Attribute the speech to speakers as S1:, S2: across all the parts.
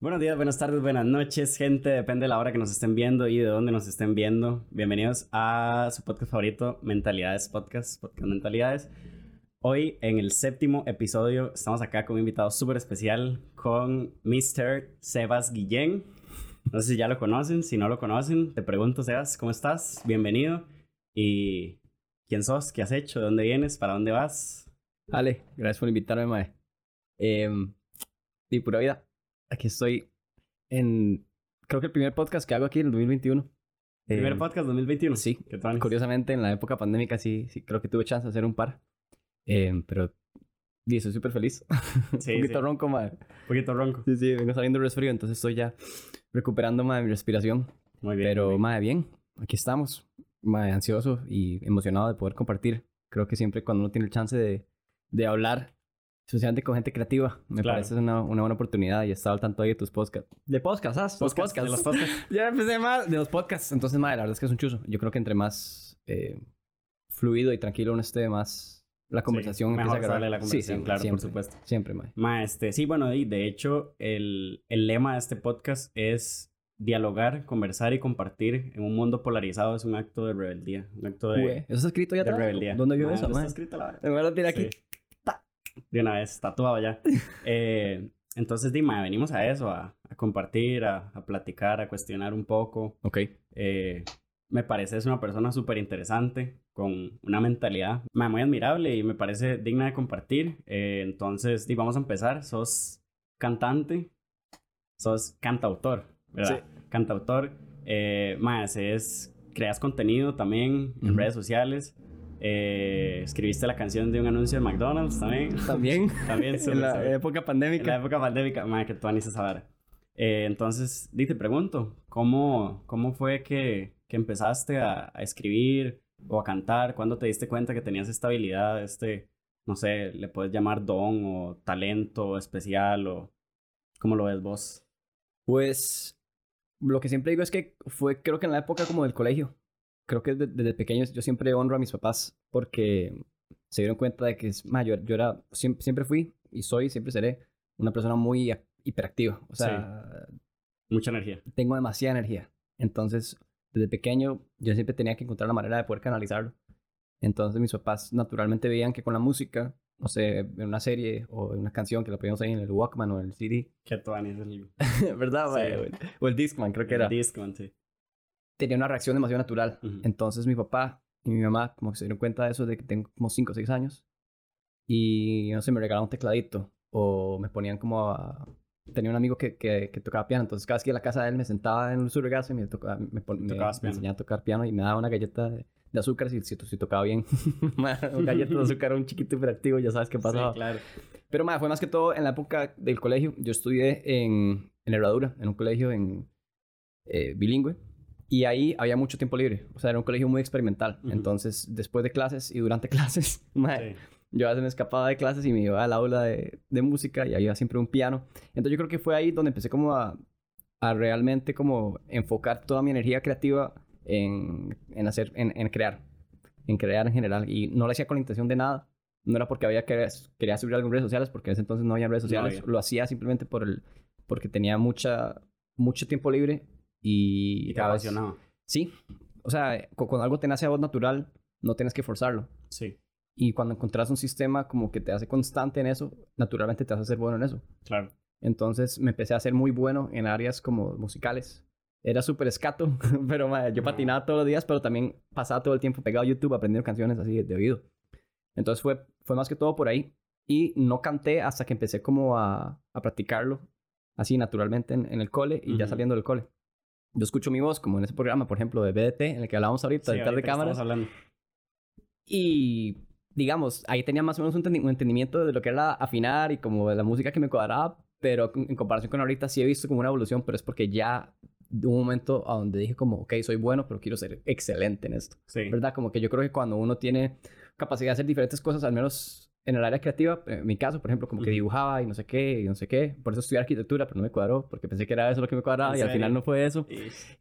S1: Buenos días, buenas tardes, buenas noches, gente. Depende de la hora que nos estén viendo y de dónde nos estén viendo. Bienvenidos a su podcast favorito, Mentalidades Podcast, Podcast Mentalidades. Hoy, en el séptimo episodio, estamos acá con un invitado súper especial, con Mr. Sebas Guillén. No sé si ya lo conocen, si no lo conocen, te pregunto, Sebas, ¿cómo estás? Bienvenido. ¿Y quién sos? ¿Qué has hecho? ¿De dónde vienes? ¿Para dónde vas?
S2: Ale, gracias por invitarme, Mae. Eh, y pura vida. Aquí estoy en. Creo que el primer podcast que hago aquí en el 2021.
S1: Primer
S2: Eh,
S1: podcast 2021.
S2: Sí,
S1: ¿Qué tal?
S2: Curiosamente, en la época pandémica sí, sí creo que tuve chance de hacer un par. Eh, pero. Y estoy súper feliz.
S1: Sí,
S2: un poquito
S1: sí.
S2: ronco, mae.
S1: Un poquito ronco.
S2: Sí, sí, vengo saliendo resfrío, entonces estoy ya recuperando, mae, mi respiración.
S1: Muy bien.
S2: Pero,
S1: muy bien.
S2: mae, bien. Aquí estamos. Mae, ansioso y emocionado de poder compartir. Creo que siempre cuando uno tiene el chance de, de hablar, especialmente con gente creativa, me
S1: Claro.
S2: parece una, una buena oportunidad y he estado al tanto ahí de tus podcasts. De podcasts, ¿ah? Los
S1: Podcast, de los podcasts.
S2: ya empecé más de los podcasts. Entonces, mae, la verdad es que es un chuzo. Yo creo que entre más eh, fluido y tranquilo uno esté, más la conversación
S1: mejor
S2: empieza a
S1: sale la
S2: agarrar. Sí,
S1: conversación,
S2: sí,
S1: claro, por
S2: siempre,
S1: supuesto.
S2: Siempre, mae.
S1: Ma, este, sí, bueno, y de hecho, el, el lema de este podcast es dialogar, conversar y compartir en un mundo polarizado es un acto de rebeldía, un acto de,
S2: Ué, ¿Eso está escrito ya
S1: de
S2: atrás?
S1: rebeldía.
S2: ¿Dónde vio
S1: está escrito la
S2: tirar aquí.
S1: Sí. De una vez, tatuado ya. Eh, entonces, Dima, venimos a eso, a, a compartir, a, a platicar, a cuestionar un poco.
S2: Ok.
S1: Eh, me parece es una persona súper interesante, con una mentalidad muy admirable y me parece digna de compartir. Eh, entonces, di, vamos a empezar. Sos cantante, sos cantautor, ¿verdad? Cantautor. Eh, más, es, creas contenido también en redes sociales. Eh, escribiste la canción de un anuncio de McDonald's también.
S2: También.
S1: También,
S2: en la época
S1: En
S2: pandémica.
S1: la época pandémica, madre, que tú esa vara. Eh, entonces, di, te pregunto, ¿cómo, cómo fue que, que empezaste a, a escribir o a cantar? ¿Cuándo te diste cuenta que tenías esta habilidad, este, no sé, le puedes llamar don o talento especial o cómo lo ves vos?
S2: Pues lo que siempre digo es que fue, creo que en la época como del colegio. Creo que desde, desde pequeño yo siempre honro a mis papás porque se dieron cuenta de que es mayor. Yo era, siempre, siempre fui y soy, siempre seré una persona muy ac- hiperactiva. O sea,
S1: Mucha energía.
S2: tengo demasiada energía. Entonces, desde pequeño yo siempre tenía que encontrar la manera de poder canalizarlo. Entonces mis papás naturalmente veían que con la música, no sé, en una serie o en una canción que la podíamos ahí en el Walkman o en el CD,
S1: Que anices el,
S2: ¿verdad?
S1: Sí.
S2: O el- el Discman, creo que
S1: el
S2: era.
S1: disco, sí.
S2: tenía una reacción demasiado natural.
S1: Ujú.
S2: Entonces mi papá y mi mamá como que se dieron cuenta de eso de que tengo como 5 o 6 años y no sé, me regalaron un tecladito o me ponían como a... Tenía un amigo que, que, que tocaba piano, entonces cada vez que iba a la casa de él me sentaba en su regazo y me, tocaba, me, pon- me- me enseñaba a tocar piano y me daba una galleta de, de azúcar si, si, si tocaba bien. una galleta de azúcar, un chiquito hiperactivo, ya sabes qué pasaba.
S1: Sí, claro.
S2: Pero ma, fue más que todo en la época del colegio. Yo estudié en, en Herradura, en un colegio en, eh, bilingüe. Y ahí había mucho tiempo libre. O sea, era un colegio muy experimental. Entonces, después de clases y durante clases, ma,
S1: Sí.
S2: yo a veces me escapaba de clases y me iba al aula de, de música y había siempre un piano. Entonces, yo creo que fue ahí donde empecé como a, a realmente como enfocar toda mi energía creativa en, en hacer, en, en crear. En crear en general. Y no lo hacía con la intención de nada. No era porque había que quería subir algo en redes sociales, porque en ese entonces no había redes
S1: No
S2: sociales.
S1: había.
S2: Lo hacía simplemente por el, porque tenía mucha, mucho tiempo libre y,
S1: Y te apasionaba.
S2: Sí. O sea, cu- cuando algo te nace a voz natural, no tienes que forzarlo.
S1: Sí,
S2: Y cuando encontrás un sistema como que te hace constante en eso, naturalmente te hace ser bueno en eso.
S1: claro.
S2: Entonces me empecé a ser muy bueno en áreas como musicales. Era súper escato, pero ma, yo patinaba todos los días, pero también pasaba todo el tiempo pegado a YouTube aprendiendo canciones así de, de oído. Entonces fue, fue más que todo por ahí. Y no canté hasta que empecé como a, a practicarlo así naturalmente en, en el cole y ya
S1: Ujú.
S2: saliendo del cole. Yo escucho mi voz como en ese programa, por ejemplo, de BDT, en el que hablábamos ahorita,
S1: Sí,
S2: de
S1: estamos
S2: cámaras.
S1: hablando.
S2: Y digamos, ahí tenía más o menos un, un entendimiento de lo que era afinar y como de la música que me cuadraba, pero en comparación con ahorita sí he visto como una evolución, pero es porque ya de un momento a donde dije como, ok, soy bueno, pero quiero ser excelente en esto.
S1: Sí.
S2: ¿Verdad? Como que yo creo que cuando uno tiene capacidad de hacer diferentes cosas, al menos en el área creativa, en mi caso, por ejemplo, como que dibujaba y no sé qué, y no sé qué. Por eso estudié arquitectura, pero no me cuadró, porque pensé que era eso lo que me cuadraba
S1: ¿En
S2: y al final no fue eso.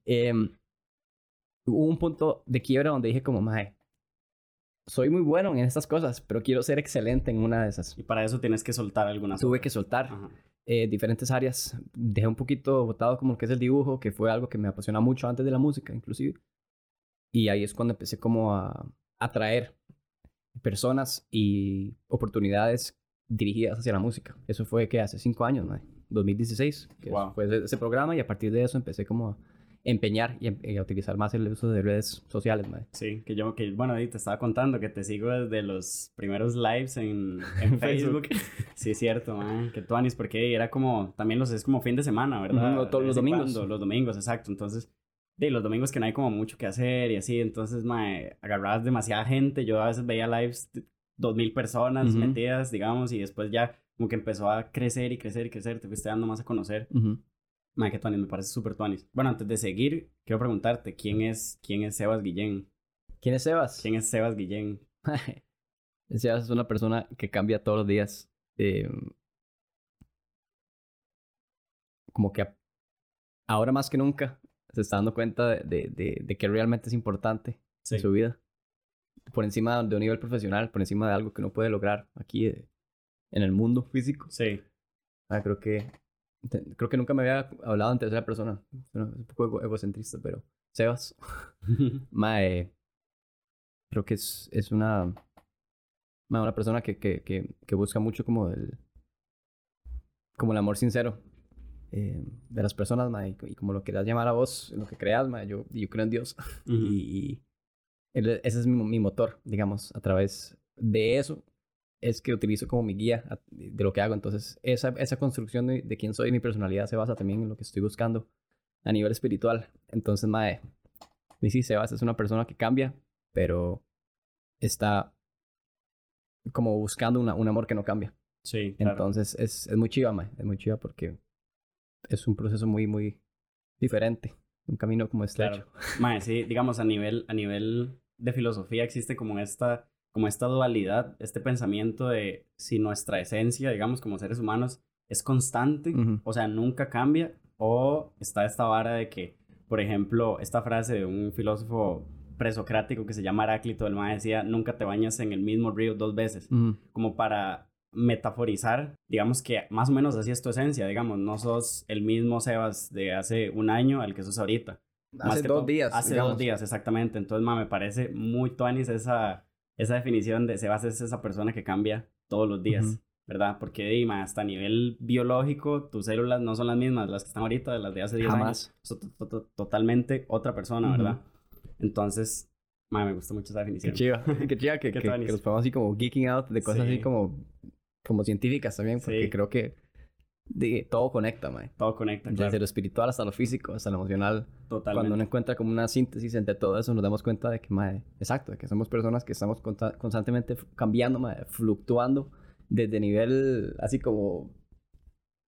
S2: Em, hubo un punto de quiebra donde dije como, mae, soy muy bueno en estas cosas, pero quiero ser excelente en una de esas.
S1: Y para eso tienes que soltar algunas
S2: Tuve que soltar eh, diferentes áreas. Dejé un poquito botado como lo que es el dibujo, que fue algo que me apasiona mucho antes de la música, inclusive. Y ahí es cuando empecé como a atraer personas y oportunidades dirigidas hacia la música. Eso fue que hace cinco años, ¿no? 2016, que fue ese programa y a partir de eso empecé como a empeñar y, a utilizar más el uso de redes sociales, madre.
S1: Sí, que yo, que bueno, ahí te estaba contando que te sigo desde los primeros lives en, en Facebook. sí, es cierto, man, que tú anis, porque era como, también los es como fin de semana, ¿verdad?
S2: todos los domingos.
S1: los domingos, exacto, entonces... De los domingos que no hay como mucho que hacer y así, entonces, mae, agarrabas demasiada gente. Yo a veces veía lives de dos mil personas metidas, digamos, y después ya como que empezó a crecer y crecer y crecer, te fuiste dando más a conocer. Madre, que Tuanis, me parece súper Tuanis. Bueno, antes de seguir, quiero preguntarte, ¿quién es, quién es Sebas Guillén?
S2: ¿Quién es Sebas?
S1: ¿Quién es Sebas Guillén?
S2: Sebas es una persona que cambia todos los días. Em, como que ahora más que nunca se está dando cuenta de, de, de, que realmente es importante en su vida. Por encima de un nivel profesional, por encima de algo que no puede lograr aquí eh, en el mundo físico.
S1: Sí.
S2: Ah, creo que Creo que nunca me había hablado en tercera persona. es un poco egocentrista, pero. Sebas. Mae. Creo que es, es una. una persona que, que, que, que, busca mucho como el. Como el amor sincero eh, de las personas, mae. Y como lo quieras llamar a vos, lo que creas, mae. Yo, yo creo en Dios. y, ese es mi, mi motor, digamos, a través de eso es que utilizo como mi guía de lo que hago. Entonces, esa, esa construcción de, quién soy y mi personalidad se basa también en lo que estoy buscando a nivel espiritual. Entonces, Mae, sí, Sebas es una persona que cambia, pero está como buscando una, un amor que no cambia.
S1: Sí,
S2: claro. Entonces, es, es muy chiva, Mae, es muy chiva porque es un proceso muy, muy diferente. Un camino como estrecho.
S1: Claro. Mae, sí, digamos, a nivel, a nivel de filosofía existe como esta como esta dualidad, este pensamiento de si nuestra esencia, digamos, como seres humanos, es constante, o sea, nunca cambia, o está esta vara de que, por ejemplo, esta frase de un filósofo presocrático que se llama Heráclito, el más decía, nunca te bañas en el mismo río dos veces, como para metaforizar, digamos que más o menos así es tu esencia, digamos, no sos el mismo Sebas de hace un año al que sos ahorita.
S2: Hace dos días.
S1: Hace dos días, exactamente. Entonces, ma, me parece muy tuanis esa, esa definición de Sebas es esa persona que cambia todos los días, ¿verdad? Porque Dima, hasta a nivel biológico, tus células no son las mismas las que están ahorita, de las de hace 10 años. Son totalmente otra persona, ¿verdad? Entonces, me gusta mucho esa definición.
S2: Qué chiva, qué chiva que, que, que, nos podamos así como geeking out de cosas así como, como científicas también, porque creo que de, todo conecta, mae.
S1: Todo conecta,
S2: claro. Desde lo espiritual hasta lo físico, hasta lo emocional.
S1: Totalmente.
S2: Cuando uno encuentra como una síntesis entre todo eso, nos damos cuenta de que, mae, exacto, de que somos personas que estamos constantemente cambiando, mae, fluctuando desde nivel así como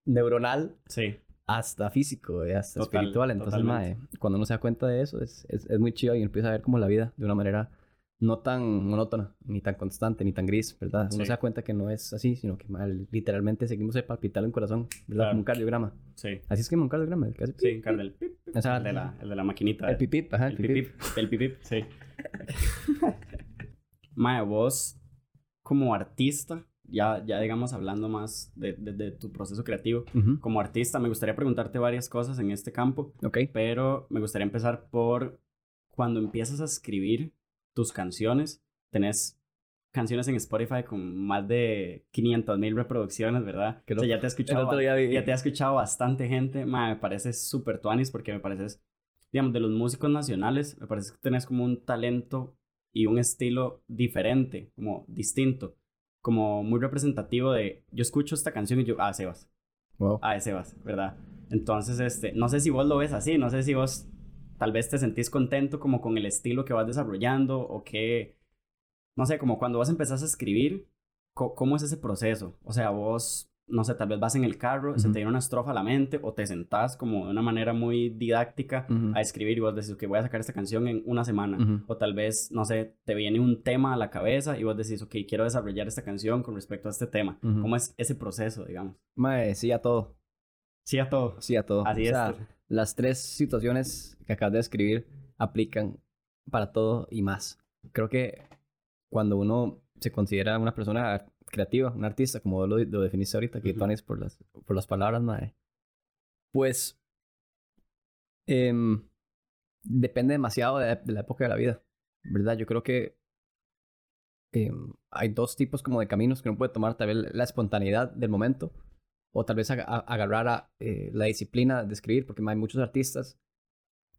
S2: neuronal
S1: sí.
S2: hasta físico, y hasta espiritual. Entonces, mae, cuando uno se da cuenta de eso, es, es, es muy chido y empieza a ver como la vida de una manera no tan monótona, ni tan constante, ni tan gris, ¿verdad? Uno se da cuenta que no es así, sino que mal, literalmente seguimos el palpitar en corazón, ¿verdad? Como un cardiograma.
S1: Sí.
S2: Así es que un cardiograma. El
S1: sí, el, el, pip, el, de la, el de la maquinita.
S2: El pipip, ajá.
S1: El, pipip. El pipip, sí. Mae, vos como artista, ya, ya digamos hablando más de, de, tu proceso creativo, como artista me gustaría preguntarte varias cosas en este campo.
S2: Ok.
S1: Pero me gustaría empezar por cuando empiezas a escribir tus canciones. Tenés canciones en Spotify con más de 500 mil reproducciones, ¿verdad?
S2: Que
S1: ya te ha escuchado, ya, te ha escuchado bastante gente. me parece súper tuanis porque me pareces, digamos, de los músicos nacionales, me parece que tenés como un talento y un estilo diferente, como distinto, como muy representativo de, yo escucho esta canción y yo, ah, Sebas.
S2: Wow.
S1: Ah, Sebas, ¿verdad? Entonces, este, no sé si vos lo ves así, no sé si vos tal vez te sentís contento como con el estilo que vas desarrollando o que, no sé, como cuando vas a empezar a escribir, ¿cómo es ese proceso? O sea, vos, no sé, tal vez vas en el carro, se te viene una estrofa a la mente o te sentás como de una manera muy didáctica a escribir y vos decís, que voy a sacar esta canción en una semana. O tal vez, no sé, te viene un tema a la cabeza y vos decís, ok, quiero desarrollar esta canción con respecto a este tema. ¿Cómo es ese proceso, digamos?
S2: Mae, sí a todo.
S1: Sí a todo.
S2: Sí a todo.
S1: Así es
S2: las tres situaciones que acabas de escribir aplican para todo y más. Creo que cuando uno se considera una persona creativa, un artista, como lo, lo definiste ahorita, que
S1: Ujú.
S2: tú por las, por las palabras, mae, pues em, depende demasiado de, de la época de la vida, ¿verdad? Yo creo que em, hay dos tipos como de caminos que uno puede tomar, tal vez la espontaneidad del momento o tal vez agarrar a, eh, la disciplina de escribir, porque hay muchos artistas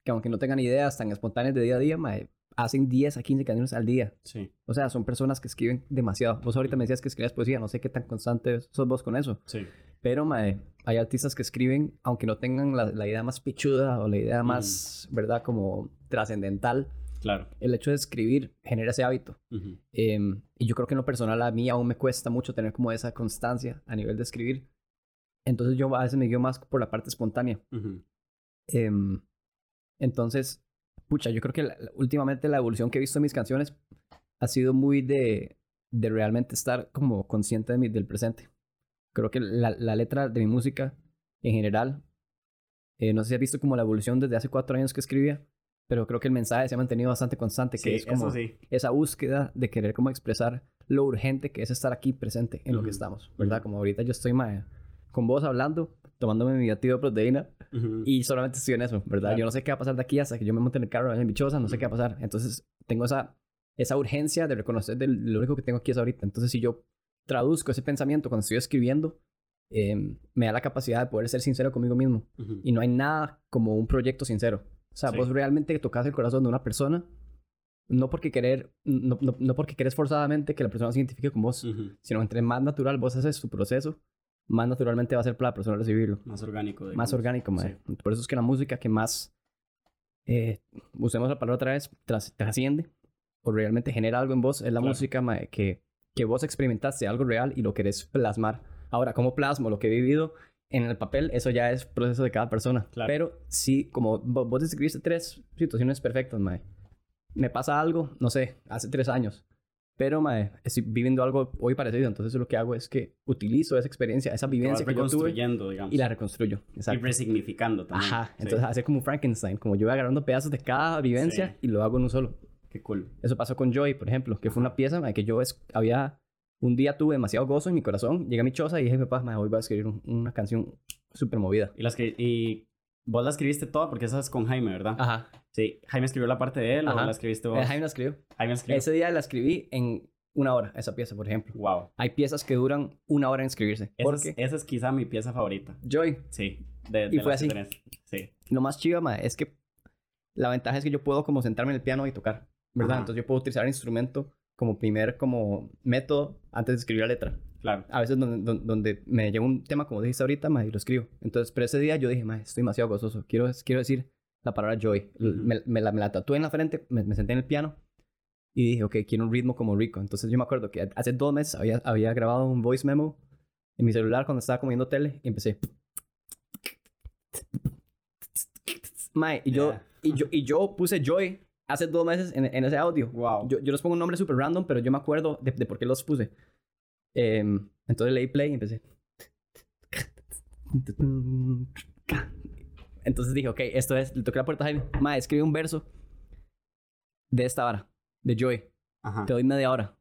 S2: que aunque no tengan ideas tan espontáneas de día a día, mae, hacen 10 a 15 canciones al día.
S1: Sí,
S2: O sea, son personas que escriben demasiado. Vos ahorita me decías que escribías poesía, no sé qué tan constante sos vos con eso.
S1: sí.
S2: Pero, mae, hay artistas que escriben, aunque no tengan la, la idea más pichuda o la idea más, ¿verdad? Como trascendental.
S1: Claro.
S2: El hecho de escribir genera ese hábito. Em, y yo creo que en lo personal a mí aún me cuesta mucho tener como esa constancia a nivel de escribir. Entonces yo a veces me guío más por la parte espontánea. Em, entonces, pucha, yo creo que la- últimamente la evolución que he visto en mis canciones ha sido muy de, de realmente estar como consciente de mi- del presente. Creo que la, la letra de mi música en general, eh, no sé si has visto como la evolución desde hace cuatro años que escribía, pero creo que el mensaje se ha mantenido bastante constante, que
S1: Sí,
S2: es como
S1: sí.
S2: esa búsqueda de querer como expresar lo urgente que es estar aquí presente en lo que estamos, ¿verdad? Como ahorita yo estoy mae, con vos hablando, tomándome mi batido de proteína y solamente estoy en eso, ¿verdad?
S1: Claro.
S2: Yo no sé qué va a pasar de aquí hasta que yo me monte en el carro en bichosa, no sé qué va a pasar. Entonces, tengo esa, esa urgencia de reconocer de lo único que tengo aquí es ahorita. Entonces, si yo traduzco ese pensamiento cuando estoy escribiendo, eh, me da la capacidad de poder ser sincero conmigo mismo. Y no hay nada como un proyecto sincero. O sea,
S1: Sí.
S2: vos realmente tocas el corazón de una persona, no porque querer, no, no, no porque querés forzadamente que la persona se identifique con vos, sino entre más natural vos haces tu proceso, más naturalmente va a ser para la persona recibirlo
S1: Más orgánico.
S2: más
S1: digamos.
S2: orgánico, mae. Por eso es que la música que más, eh, usemos la palabra otra vez, tras- trasciende o realmente genera algo en vos, es la
S1: Claro.
S2: música mae, que, que vos experimentaste algo real y lo querés plasmar. Ahora, ¿cómo plasmo lo que he vivido en el papel? Eso ya es proceso de cada persona.
S1: Claro.
S2: Pero sí, como vo- vos describiste tres situaciones perfectas, mae. Me pasa algo, no sé, hace tres años. Pero, mae, estoy viviendo algo hoy parecido. Entonces, lo que hago es que utilizo esa experiencia, esa vivencia que yo tuve
S1: reconstruyendo, digamos.
S2: y la reconstruyo.
S1: Y
S2: Exacto.
S1: resignificando también.
S2: Ajá,
S1: Sí.
S2: entonces hace como Frankenstein, como yo voy agarrando pedazos de cada vivencia
S1: Sí.
S2: y lo hago en un solo.
S1: Qué cool.
S2: Eso pasó con Joy, por ejemplo, que fue una pieza mae, que yo es- había, un día tuve demasiado gozo en mi corazón, llegué a mi choza y dije, papá, mae, hoy voy a escribir un- una canción súper movida.
S1: Y, las que, y vos la escribiste toda porque esa es con Jaime, ¿verdad?
S2: Ajá,
S1: Sí. ¿Jaime escribió la parte de él o
S2: Ajá.
S1: la escribiste vos?
S2: Eh, Jaime la escribió.
S1: Jaime escribió.
S2: Ese día la escribí en una hora, esa pieza, por ejemplo.
S1: Wow.
S2: Hay piezas que duran una hora en escribirse.
S1: Esa
S2: Porque
S1: es, esa es quizá mi pieza favorita.
S2: Joy,
S1: Sí. De,
S2: Y
S1: de
S2: fue
S1: las que
S2: así.
S1: Sí.
S2: lo más chiva, mae, es que la ventaja es que yo puedo como sentarme en el piano y tocar, ¿verdad?
S1: Ajá.
S2: Entonces yo puedo utilizar el instrumento como primer como método antes de escribir la letra.
S1: Claro.
S2: A veces donde, donde, donde me llega un tema como dijiste ahorita, mae, y lo escribo. Entonces, pero ese día yo dije, mae, estoy demasiado gozoso. Quiero, quiero decir la palabra joy. L-
S1: Ujú.
S2: me, me la, me la tatué en la frente, me, me senté en el piano y dije, ok, quiero un ritmo como rico. Entonces yo me acuerdo que hace dos meses había, había grabado un voice memo en mi celular cuando estaba comiendo tele y empecé. Mae, y yo,
S1: Yeah.
S2: y yo, y yo puse joy hace dos meses en, en ese audio.
S1: Wow.
S2: Yo, yo les pongo un nombre súper random, pero yo me acuerdo de, de por qué los puse. Em, entonces leí play y empecé. Entonces dije, ok, esto es. Le toqué la puerta a Jaime. Ma, escribe un verso de esta hora, de Joy.
S1: Ajá.
S2: Te doy media hora.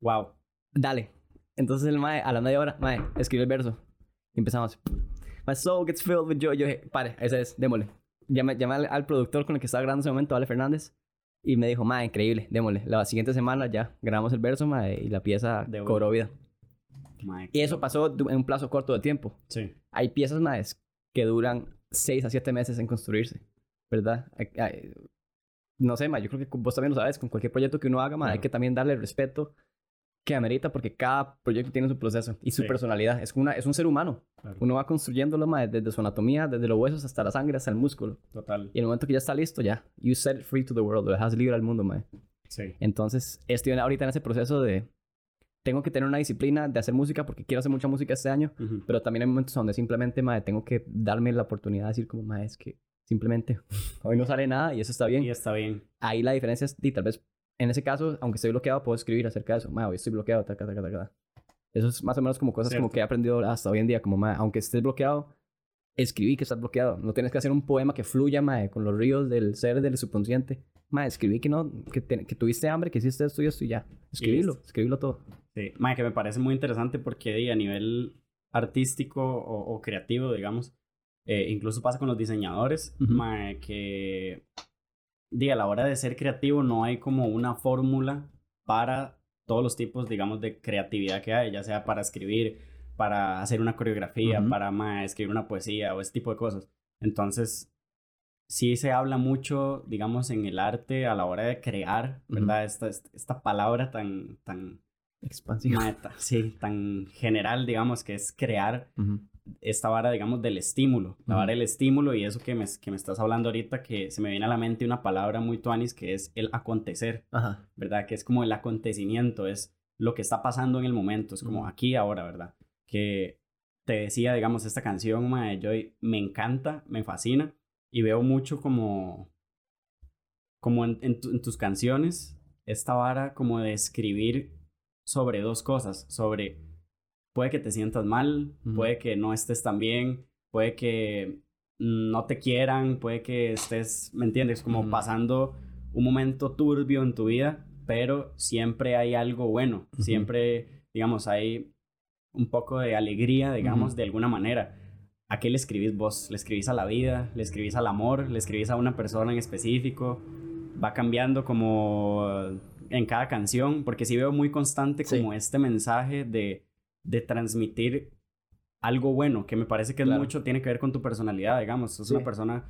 S1: Wow.
S2: Dale. Entonces el mae, a la media hora, mae, escribe el verso. Y empezamos. My soul gets filled with joy. Yo dije, pare, ese es, démosle. Llamé, llamé al, al productor con el que estaba grabando en ese momento, Ale Fernández. Y me dijo, mae, increíble, démosle. La siguiente semana ya grabamos el verso, mae, y la pieza
S1: De
S2: cobró vida. Y eso pasó en un plazo corto de tiempo.
S1: Sí.
S2: Hay piezas, mae, que duran 6 a 7 meses en construirse, ¿verdad? No sé, mae, yo creo que vos también lo sabes, con cualquier proyecto que uno haga, mae, hay que también darle el respeto que amerita porque cada proyecto tiene su proceso y su
S1: Sí.
S2: personalidad. Es, una, es un ser humano.
S1: Claro.
S2: Uno va construyéndolo mae, desde su anatomía, desde los huesos hasta la sangre, hasta el músculo.
S1: Total.
S2: Y en el momento que ya está listo, ya, you set it free to the world, lo dejas libre al mundo, mae.
S1: Sí.
S2: Entonces, estoy ahorita en ese proceso de... Tengo que tener una disciplina de hacer música porque quiero hacer mucha música este año,
S1: Ujú.
S2: pero también hay momentos donde simplemente, mae, tengo que darme la oportunidad de decir como, mae, es que simplemente hoy no sale nada y eso está bien.
S1: Y está bien.
S2: Ahí la diferencia es, y tal vez, en ese caso, aunque estoy bloqueado, puedo escribir acerca de eso. Mae, hoy estoy bloqueado, taca, taca, taca. Eso es más o menos como cosas como
S1: Cierto.
S2: que he aprendido hasta hoy en día, como, mae, aunque estés bloqueado, escribí que estás bloqueado. No tienes que hacer un poema que fluya, mae, con los ríos del ser, del subconsciente. Mae, escribí que no, que, que tuviste hambre, que hiciste esto y esto y ya. Escribilo, escribilo todo.
S1: Sí, mae, que me parece muy interesante porque a nivel artístico o, creativo, digamos, eh, incluso pasa con los diseñadores, mae, que di, a la hora de ser creativo no hay como una fórmula para todos los tipos, digamos, de creatividad que hay, ya sea para escribir, para hacer una coreografía, para escribir una poesía o ese tipo de cosas. Entonces, sí se habla mucho, digamos, en el arte a la hora de crear, ¿verdad? esta, esta, palabra tan, tan...
S2: Expansiva.
S1: sí, tan general, digamos, que es crear esta vara, digamos, del estímulo. La vara del estímulo y eso que me, que me estás hablando ahorita, que se me viene a la mente una palabra muy tuanis, que es el acontecer, ¿verdad? Que es como el acontecimiento, es lo que está pasando en el momento, es como aquí, ahora, ¿verdad? que te decía, digamos, esta canción, de Joy, me encanta, me fascina y veo mucho como, como en, tus canciones esta vara como de escribir sobre dos cosas, sobre puede que te sientas mal, puede que no estés tan bien, puede que no te quieran, puede que estés, ¿me entiendes? Como pasando un momento turbio en tu vida, pero siempre hay algo bueno, siempre, digamos, hay un poco de alegría, digamos, de alguna manera. ¿A qué le escribís vos? ¿Le escribís a la vida? ¿Le escribís al amor? ¿Le escribís a una persona en específico? Va cambiando como en cada canción, porque sí veo muy constante como este mensaje de, de transmitir algo bueno, que me parece que es mucho, tiene que ver con tu personalidad, digamos. Es una persona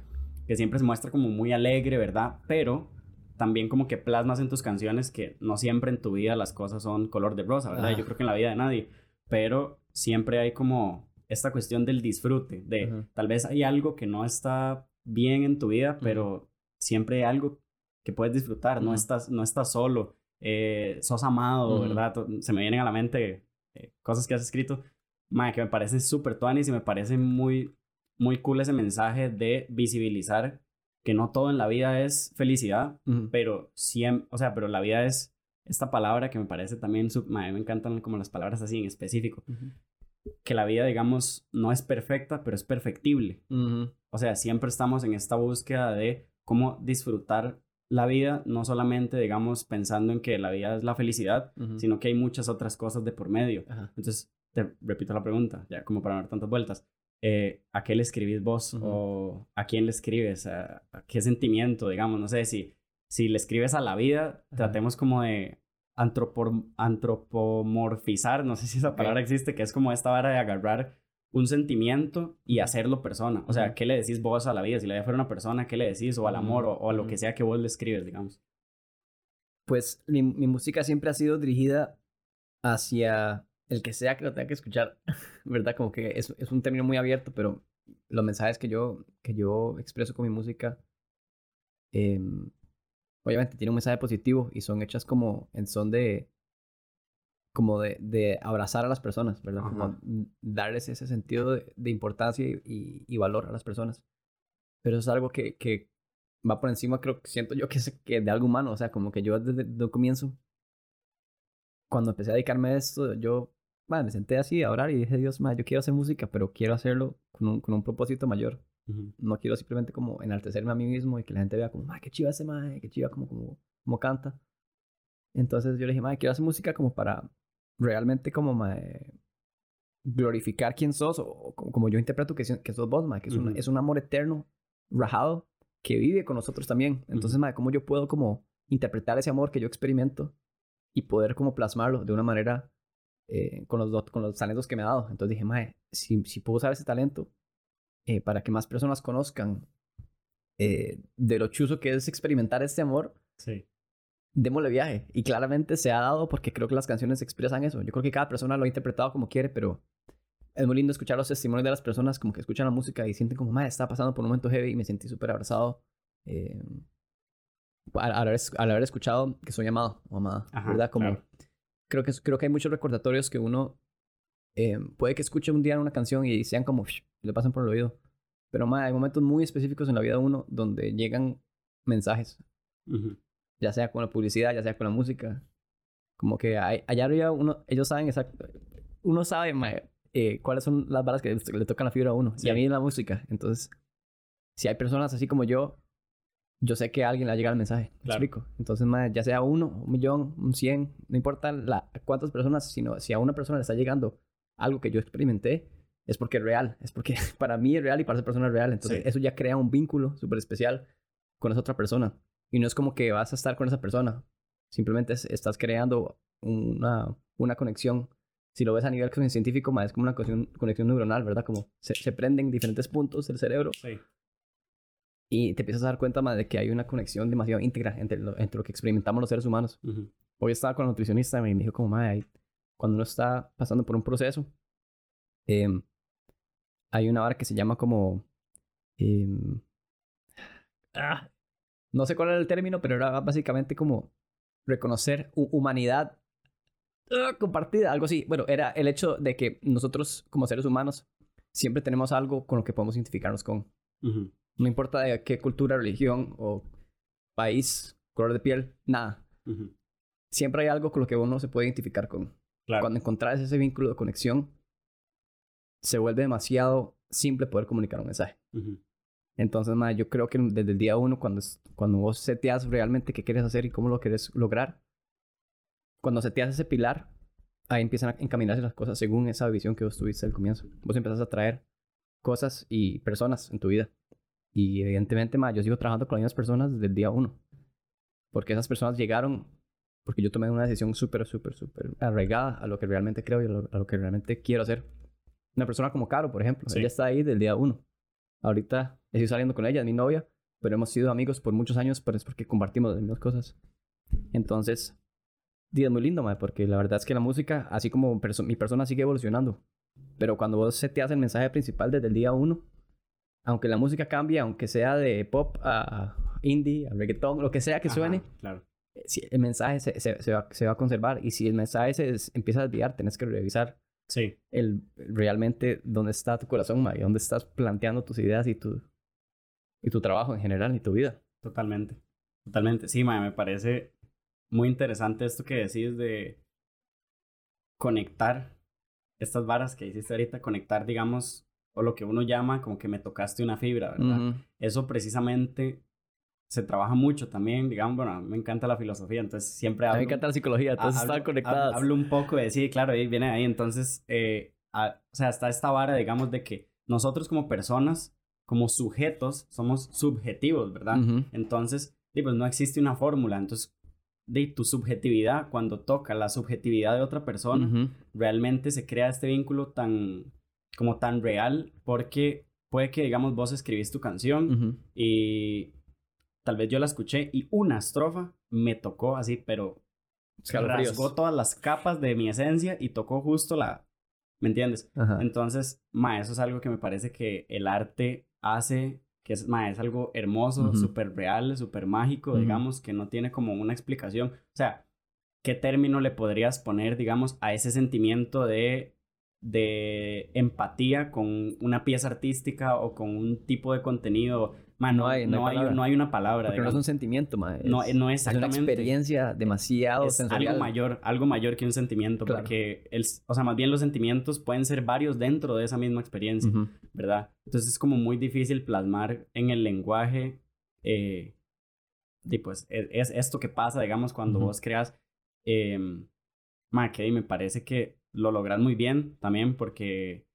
S1: que siempre se muestra como muy alegre, ¿verdad? Pero también como que plasmas en tus canciones que no siempre en tu vida las cosas son color de rosa, ¿verdad? Yo creo que en la vida de nadie pero siempre hay como esta cuestión del disfrute, de tal vez hay algo que no está bien en tu vida, pero siempre hay algo que puedes disfrutar, no, estás, no estás solo, eh, sos amado, ¿verdad? Se me vienen a la mente eh, cosas que has escrito, que me parecen súper tuanis y me parece muy, muy cool ese mensaje de visibilizar que no todo en la vida es felicidad, pero siempre, o sea, pero la vida es esta palabra que me parece también, a mí me encantan como las palabras así en específico, que la vida, digamos, no es perfecta, pero es perfectible. O sea, siempre estamos en esta búsqueda de cómo disfrutar la vida, no solamente, digamos, pensando en que la vida es la felicidad, sino que hay muchas otras cosas de por medio. Entonces, te repito la pregunta, ya como para no dar tantas vueltas. Eh, ¿A qué le escribís vos? ¿O a quién le escribes? ¿A, qué sentimiento, digamos? No sé si si le escribes a la vida, tratemos como de antropomorfizar, no sé si esa palabra existe, que es como esta vara de agarrar un sentimiento y hacerlo persona. O sea, ¿qué le decís vos a la vida? Si la vida fuera una persona, ¿qué le decís? O al amor, o, a lo que sea que vos le escribes, digamos.
S2: Pues mi, música siempre ha sido dirigida hacia el que sea que lo tenga que escuchar, ¿verdad? Como que es, es un término muy abierto, pero los mensajes que yo, que yo expreso con mi música eh, obviamente tiene un mensaje positivo y son hechas como en son de como de, de abrazar a las personas, ¿verdad? Como darles ese sentido de, importancia y, y, valor a las personas. Pero eso es algo que, que va por encima, creo que siento yo que es que de algo humano, o sea, como que yo desde, el comienzo, cuando empecé a dedicarme a esto, yo bueno, me senté así a orar y dije, Dios, yo quiero hacer música, pero quiero hacerlo con un, con un propósito mayor. No quiero simplemente como enaltecerme a mí mismo y que la gente vea como, ay, qué chiva ese mae, qué chiva como, como, como canta. Entonces yo le dije, mae, quiero hacer música como para realmente como mae, glorificar quién sos o, como, yo interpreto que, que sos vos, mae, que es, un, es un amor eterno, rajado, que vive con nosotros también. Entonces, mae, ¿cómo yo puedo como interpretar ese amor que yo experimento y poder como plasmarlo de una manera eh, con, los, con los talentos que me ha dado? Entonces dije, mae, si, si puedo usar ese talento eh, para que más personas conozcan eh, de lo chuzo que es experimentar este amor,
S1: sí.
S2: démosle viaje. Y claramente se ha dado porque creo que las canciones expresan eso. Yo creo que cada persona lo ha interpretado como quiere, pero es muy lindo escuchar los testimonios de las personas como que escuchan la música y sienten como, madre, está pasando por un momento heavy y me sentí súper abrazado. Eh, al, haber, escuchado que soy amado o amada, ¿verdad? Como, creo, que, creo que hay muchos recordatorios que uno eh, puede que escuche un día una canción y sean como, le pasan por el oído. Pero ma, hay momentos muy específicos en la vida de uno donde llegan mensajes. Ya sea con la publicidad, ya sea con la música. Como que hay, allá arriba uno, ellos saben exacto. Uno sabe, ma, eh, cuáles son las balas que le tocan la fibra a uno. Y a mí en la música. Entonces, si hay personas así como yo, yo sé que a alguien le llega el mensaje. Claro. explico? Entonces, ya sea uno, un millón, un cien, no importa la, cuántas personas, sino si a una persona le está llegando algo que yo experimenté, es porque es real. Es porque para mí es real y para esa persona es real. Entonces, eso ya crea un vínculo súper especial con esa otra persona. Y no es como que vas a estar con esa persona. Simplemente estás creando una, una conexión. Si lo ves a nivel científico, es como una conexión, conexión neuronal, ¿verdad? Como se, se, prenden diferentes puntos del cerebro. Sí. Y te empiezas a dar cuenta más de que hay una conexión demasiado íntegra entre lo, entre lo que experimentamos los seres humanos. Hoy estaba con la nutricionista y me dijo como, madre, cuando uno está pasando por un proceso, em, hay una vara que se llama como... Em, ah, no sé cuál era el término, pero era básicamente como reconocer humanidad ah, compartida, algo así. Bueno, era el hecho de que nosotros como seres humanos siempre tenemos algo con lo que podemos identificarnos con. No importa de qué cultura, religión o país, color de piel, nada. Siempre hay algo con lo que uno se puede identificar con. Cuando encontrás ese vínculo de conexión, se vuelve demasiado simple poder comunicar un mensaje. Entonces, ma, yo creo que desde el día uno, cuando, cuando vos seteas realmente qué quieres hacer y cómo lo quieres lograr, cuando seteas ese pilar, ahí empiezan a encaminarse las cosas según esa visión que vos tuviste al comienzo. Vos empezás a traer cosas y personas en tu vida. Y evidentemente, ma, yo sigo trabajando con las mismas personas desde el día uno. Porque esas personas llegaron porque yo tomé una decisión súper, súper, súper arraigada a lo que realmente creo y a lo, que realmente quiero hacer. Una persona como Caro, por ejemplo, ella está ahí del día uno. Ahorita estoy saliendo con ella, es mi novia, pero hemos sido amigos por muchos años, pero es porque compartimos las mismas cosas. Entonces, es muy lindo, porque la verdad es que la música, así como mi persona sigue evolucionando, pero cuando vos se te hace el mensaje principal desde el día uno, aunque la música cambie, aunque sea de pop a indie, a reggaetón, lo que sea que suene, claro. Eh, si el mensaje se, se, va, se, va, a conservar y si el mensaje se empieza a desviar, tenés que revisar Sí. El, realmente dónde está tu corazón, y dónde estás planteando tus ideas y tu, y tu trabajo en general y tu vida.
S1: Totalmente. Totalmente. Sí, me parece muy interesante esto que decís de conectar estas varas que hiciste ahorita, conectar, digamos, o lo que uno llama como que me tocaste una fibra, ¿verdad? Eso precisamente se trabaja mucho también, digamos, bueno, me encanta la filosofía, entonces siempre
S2: hablo... A mí me encanta la psicología, entonces están conectadas.
S1: Hablo un poco de, sí, claro, ahí viene ahí, entonces, eh, o sea, está esta vara, digamos, de que nosotros como personas, como sujetos, somos subjetivos, ¿verdad? Entonces, pues no existe una fórmula, entonces, de tu subjetividad, cuando toca la subjetividad de otra persona, realmente se crea este vínculo tan, como tan real, porque puede que, digamos, vos escribís tu canción y tal vez yo la escuché y una estrofa me tocó así, pero rasgó todas las capas de mi esencia y tocó justo la... ¿Me entiendes? Entonces, ma, eso es algo que me parece que el arte hace, que es, ma, es algo hermoso, súper real, súper mágico, digamos, que no tiene como una explicación. O sea, ¿qué término le podrías poner, digamos, a ese sentimiento de de empatía con una pieza artística o con un tipo de contenido no, hay, no, hay, no, hay, una palabra.
S2: Porque no es un sentimiento, ma.
S1: no, no es exactamente.
S2: Es una experiencia demasiado es
S1: algo mayor, algo mayor que un sentimiento. Porque, el, o sea, más bien los sentimientos pueden ser varios dentro de esa misma experiencia, ¿verdad? Entonces es como muy difícil plasmar en el lenguaje. Eh, y pues e, es, esto que pasa, digamos, cuando vos creas. Eh, ma, que me parece que lo logras muy bien también porque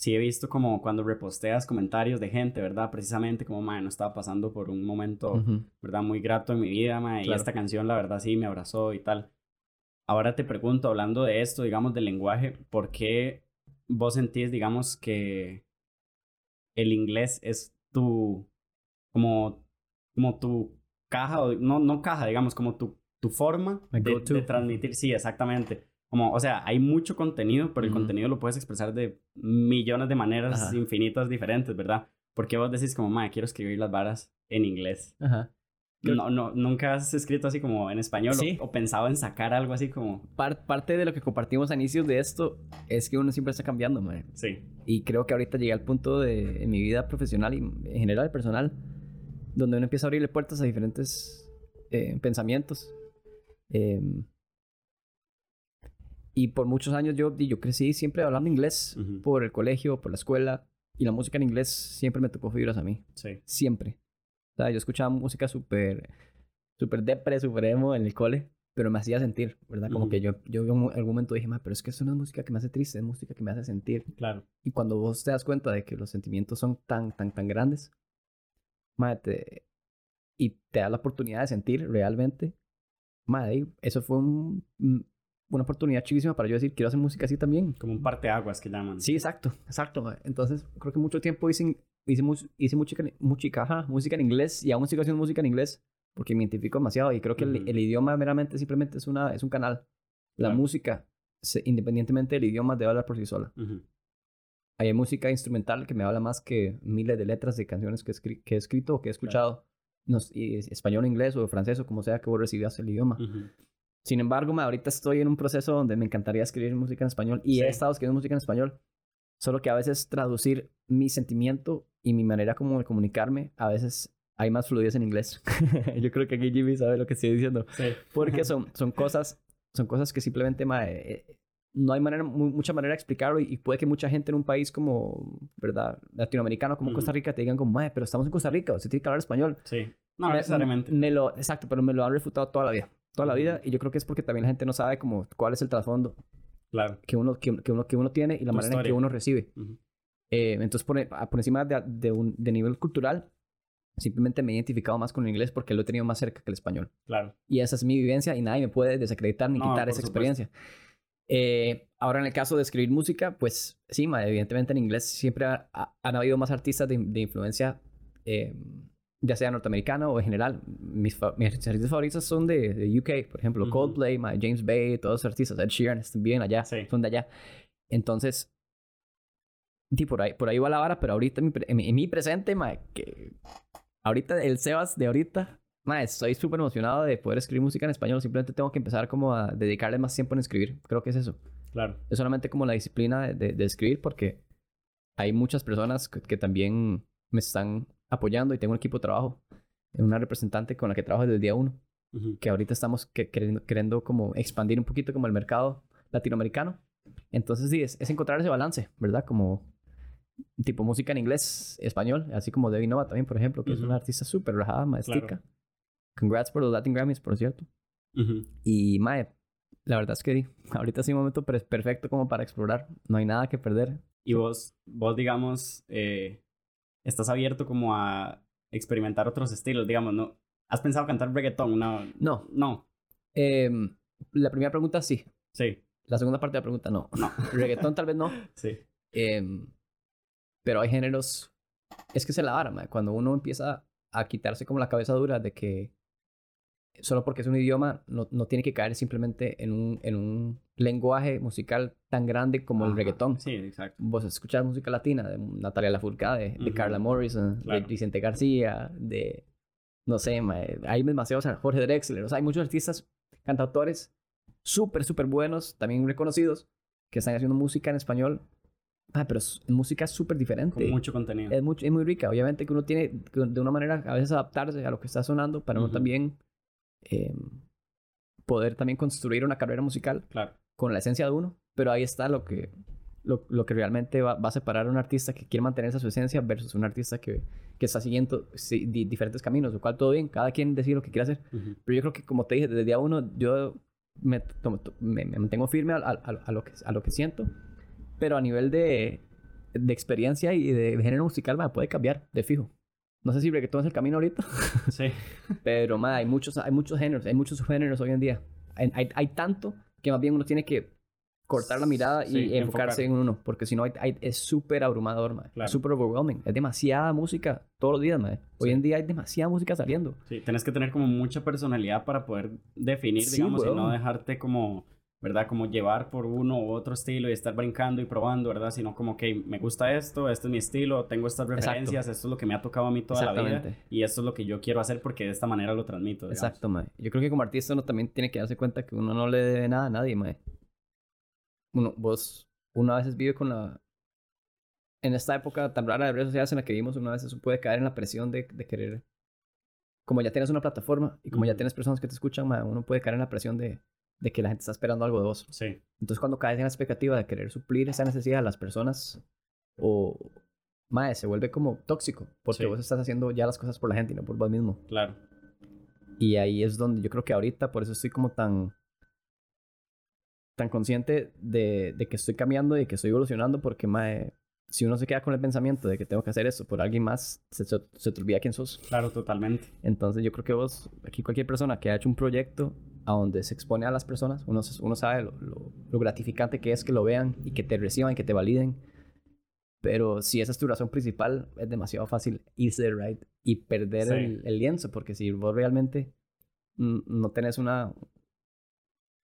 S1: sí he visto como cuando reposteas comentarios de gente, ¿verdad? Precisamente como, madre, no estaba pasando por un momento, ¿verdad? Muy grato en mi vida, madre, y esta canción, la verdad, sí me abrazó y tal. Ahora te pregunto, hablando de esto, digamos, del lenguaje, ¿por qué vos sentís, digamos, que el inglés es tu, como, como tu caja, o no, no caja, digamos, como tu, tu forma de, de transmitir, sí, exactamente como, o sea, hay mucho contenido, pero el contenido lo puedes expresar de millones de maneras infinitas diferentes, ¿verdad? Porque vos decís como, ma, quiero escribir las varas en inglés. Ajá. No, no, nunca has escrito así como en español ¿Sí? o, pensado en sacar algo así como...
S2: parte de lo que compartimos a inicios de esto es que uno siempre está cambiando, man. Sí. Y creo que ahorita llegué al punto de en mi vida profesional y en general personal donde uno empieza a abrirle puertas a diferentes eh, pensamientos. Eh, Y por muchos años yo, yo crecí siempre hablando inglés
S1: Ujú.
S2: por el colegio, por la escuela. Y la música en inglés siempre me tocó fibras a mí.
S1: Sí.
S2: Siempre. O sea, yo escuchaba música súper, súper depre, súper emo en el cole, pero me hacía sentir, ¿verdad? Como
S1: Ujú.
S2: que yo, yo en algún momento dije, "Ma, pero es que eso no es música que me hace triste, es música que me hace sentir.
S1: Claro.
S2: Y cuando vos te das cuenta de que los sentimientos son tan, tan, tan grandes, ma, te- y te da la oportunidad de sentir realmente, madre, eso fue un- un- una oportunidad chivísima para yo decir, quiero hacer música así también.
S1: Como un parteaguas que llaman.
S2: Sí, exacto, exacto. Entonces, creo que mucho tiempo hice, hice, hice música, música, ajá, música en inglés y aún sigo haciendo música en inglés porque me identifico demasiado y creo que el,
S1: Ujú.
S2: el idioma meramente simplemente es, una, es un canal. La
S1: Claro.
S2: música, se- independientemente del idioma, debe hablar por sí sola.
S1: Ujú.
S2: Hay música instrumental que me habla más que miles de letras de canciones que, escri- que he escrito o que he escuchado. No s- y es- español, inglés o francés o como sea que vos recibas el idioma.
S1: Ujú.
S2: Sin embargo, ma, ahorita estoy en un proceso donde me encantaría escribir música en español y
S1: Sí.
S2: he estado escribiendo música en español. Solo que a veces traducir mi sentimiento y mi manera como de comunicarme, a veces hay más fluidez en inglés. Yo creo que aquí Jimmy sabe lo que estoy diciendo.
S1: Sí.
S2: Porque son, son cosas son cosas que simplemente ma, eh, eh, no hay manera, mu- mucha manera de explicarlo y, y puede que mucha gente en un país como, ¿verdad? Latinoamericano como
S1: Ujú.
S2: Costa Rica te digan como, "Mae, pero estamos en Costa Rica, usted tiene que hablar español.
S1: Sí. No,
S2: Me-
S1: necesariamente.
S2: Me lo, exacto, pero me lo han refutado toda la vida. Toda la vida. Y yo creo que es porque también la gente no sabe como cuál es el trasfondo
S1: Claro.
S2: que uno, que, que uno, que uno tiene y la
S1: Tu
S2: manera en que
S1: historia.
S2: uno recibe.
S1: Ujú.
S2: Eh, entonces, por, por encima de, de, un, de nivel cultural, simplemente me he identificado más con el inglés porque lo he tenido más cerca que el español.
S1: Claro.
S2: Y esa es mi vivencia y nadie me puede desacreditar ni
S1: No,
S2: quitar esa
S1: supuesto.
S2: experiencia. Eh, ahora, en el caso de escribir música, pues sí, ma, evidentemente en inglés siempre ha- ha- han habido más artistas de, de influencia, eh, ya sea norteamericana o en general. Mis, mis artistas favoritos son de, de UK, por ejemplo,
S1: Ujú.
S2: Coldplay, ma, James Bay, todos los artistas, Ed Sheeran, están bien allá,
S1: Sí.
S2: son de allá. Entonces, sí, por ahí, por ahí va la vara, pero ahorita en en mi presente, ma, que ahorita el Sebas de ahorita, ma, estoy súper emocionado de poder escribir música en español. Simplemente tengo que empezar como a dedicarle más tiempo en escribir. Creo que es eso.
S1: Claro.
S2: Es solamente como la disciplina de, de- de escribir porque hay muchas personas que, que también me están apoyando y tengo un equipo de trabajo. Una representante con la que trabajo desde el día uno que ahorita estamos que- queriendo, queriendo como expandir un poquito como el mercado latinoamericano. Entonces, sí, es, es encontrar ese balance, ¿verdad? Como tipo música en inglés, español, así como Debbie Nova también, por ejemplo, que es una artista súper rajada, maestica.
S1: Claro.
S2: Congrats por los Latin Grammys, por cierto. Y, mae, la verdad es que ahorita es un momento per- perfecto como para explorar. No hay nada que perder.
S1: Y vos, vos digamos, eh, estás abierto como a experimentar otros estilos, digamos, ¿no? ¿Has pensado cantar reggaetón? No.
S2: No.
S1: No.
S2: Em, la primera pregunta sí.
S1: Sí.
S2: La segunda parte de la pregunta no.
S1: No.
S2: Reggaetón tal vez no.
S1: Sí.
S2: Em, pero hay géneros. Es que se la vara, mae. Cuando uno empieza a quitarse como la cabeza dura de que solo porque es un idioma no, no tiene que caer simplemente en un, en un lenguaje musical tan grande como el
S1: Ajá.
S2: reggaetón.
S1: Sí, exacto.
S2: Vos escuchas música latina de Natalia Lafourcade, de, de
S1: Ujú.
S2: Carla Morrison,
S1: Claro.
S2: de Vicente García, de. No sé, hay demasiados. Jorge Drexler. O sea, hay muchos artistas, cantautores súper, súper buenos, también reconocidos, que están haciendo música en español. Ah, pero es música súper diferente.
S1: Con mucho contenido.
S2: Es, mucho, es muy rica. Obviamente que uno tiene que de una manera a veces adaptarse a lo que está sonando para uno
S1: Ujú.
S2: también eh, poder también construir una carrera musical
S1: Claro.
S2: con la esencia de uno. Pero ahí está lo que, lo, lo que realmente va, va a separar a un artista que quiere mantener esa su esencia versus un artista que, que está siguiendo di- diferentes caminos, lo cual todo bien, cada quien decide lo que quiere hacer. Pero yo creo que, como te dije, desde día uno, yo me, tomo- me, me mantengo firme a, a- a- a lo que, a lo que siento. Pero a nivel de, de experiencia y de género musical, ma, puede cambiar, de fijo. No sé si reggaetón es el camino ahorita,
S1: Sí.
S2: pero ma, hay, muchos, hay muchos géneros, hay muchos subgéneros hoy en día. Hay, hay, hay tanto que más bien uno tiene que cortar la mirada y enfocarse
S1: enfocar.
S2: en uno, porque si no hay- hay- es súper abrumador, ma.
S1: Claro.
S2: súper overwhelming. Es demasiada música todos los días, ma. Hoy
S1: Sí.
S2: en día hay demasiada música saliendo.
S1: Sí, tenés que tener como mucha personalidad para poder definir,
S2: Sí,
S1: digamos, y no dejarte como, ¿verdad? Como llevar por uno u otro estilo y estar brincando y probando, ¿verdad? Sino como que me gusta esto, este es mi estilo, tengo estas
S2: Exacto.
S1: referencias, esto es lo que me ha tocado a mí toda la vida y esto es lo que yo quiero hacer porque de esta manera lo transmito, digamos.
S2: Exacto, mae. Yo creo que como artista uno también tiene que darse cuenta que uno no le debe nada a nadie, mae. Uno, vos, uno a veces vive con la... En esta época tan rara de redes sociales en la que vivimos, uno a veces puede caer en la presión de, de querer... Como ya tienes una plataforma y como ya tienes personas que te escuchan, mae, uno puede caer en la presión de, de que la gente está esperando algo de vos.
S1: Sí.
S2: Entonces cuando caes en la expectativa de querer suplir esa necesidad de las personas, o mae, se vuelve como tóxico, porque
S1: Sí.
S2: vos estás haciendo ya las cosas por la gente y no por vos mismo.
S1: Claro.
S2: Y ahí es donde yo creo que ahorita, por eso estoy como tan tan consciente de, de que estoy cambiando y que estoy evolucionando, porque mae, si uno se queda con el pensamiento de que tengo que hacer eso por alguien más, se, se, se te olvida quién sos.
S1: Claro, totalmente.
S2: Entonces yo creo que vos, aquí cualquier persona que ha hecho un proyecto a donde se expone a las personas, uno, uno sabe lo, lo- lo gratificante que es que lo vean y que te reciban y que te validen. Pero si esa es tu razón principal, es demasiado fácil irse de right y perder
S1: Sí.
S2: el, el lienzo, porque si vos realmente no tenés una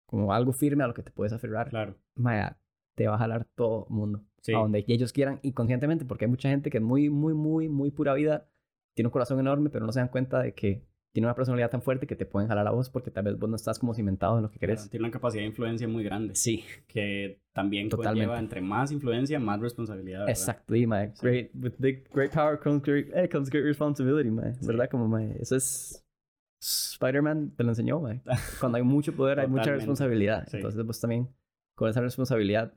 S2: como algo firme a lo que te puedes aferrar,
S1: Claro.
S2: maya, te va a jalar todo el mundo
S1: Sí.
S2: a donde ellos quieran y conscientemente, porque hay mucha gente que es muy, muy, muy, muy pura vida, tiene un corazón enorme, pero no se dan cuenta de que tiene una personalidad tan fuerte que te pueden jalar a vos porque tal vez vos no estás como cimentado en lo que
S1: Claro,
S2: querés.
S1: Tiene una capacidad de influencia muy grande.
S2: Sí,
S1: Que también
S2: Totalmente.
S1: conlleva entre más influencia, más responsabilidad. ¿verdad?
S2: exacto. Mae,
S1: Sí.
S2: great, with big, great power comes great, eh, comes great responsibility, mae.
S1: Sí.
S2: ¿Verdad? Como, mae, eso es... Spider-Man te lo enseñó, mae. Cuando hay mucho poder, hay mucha responsabilidad.
S1: Sí.
S2: Entonces vos también, con esa responsabilidad,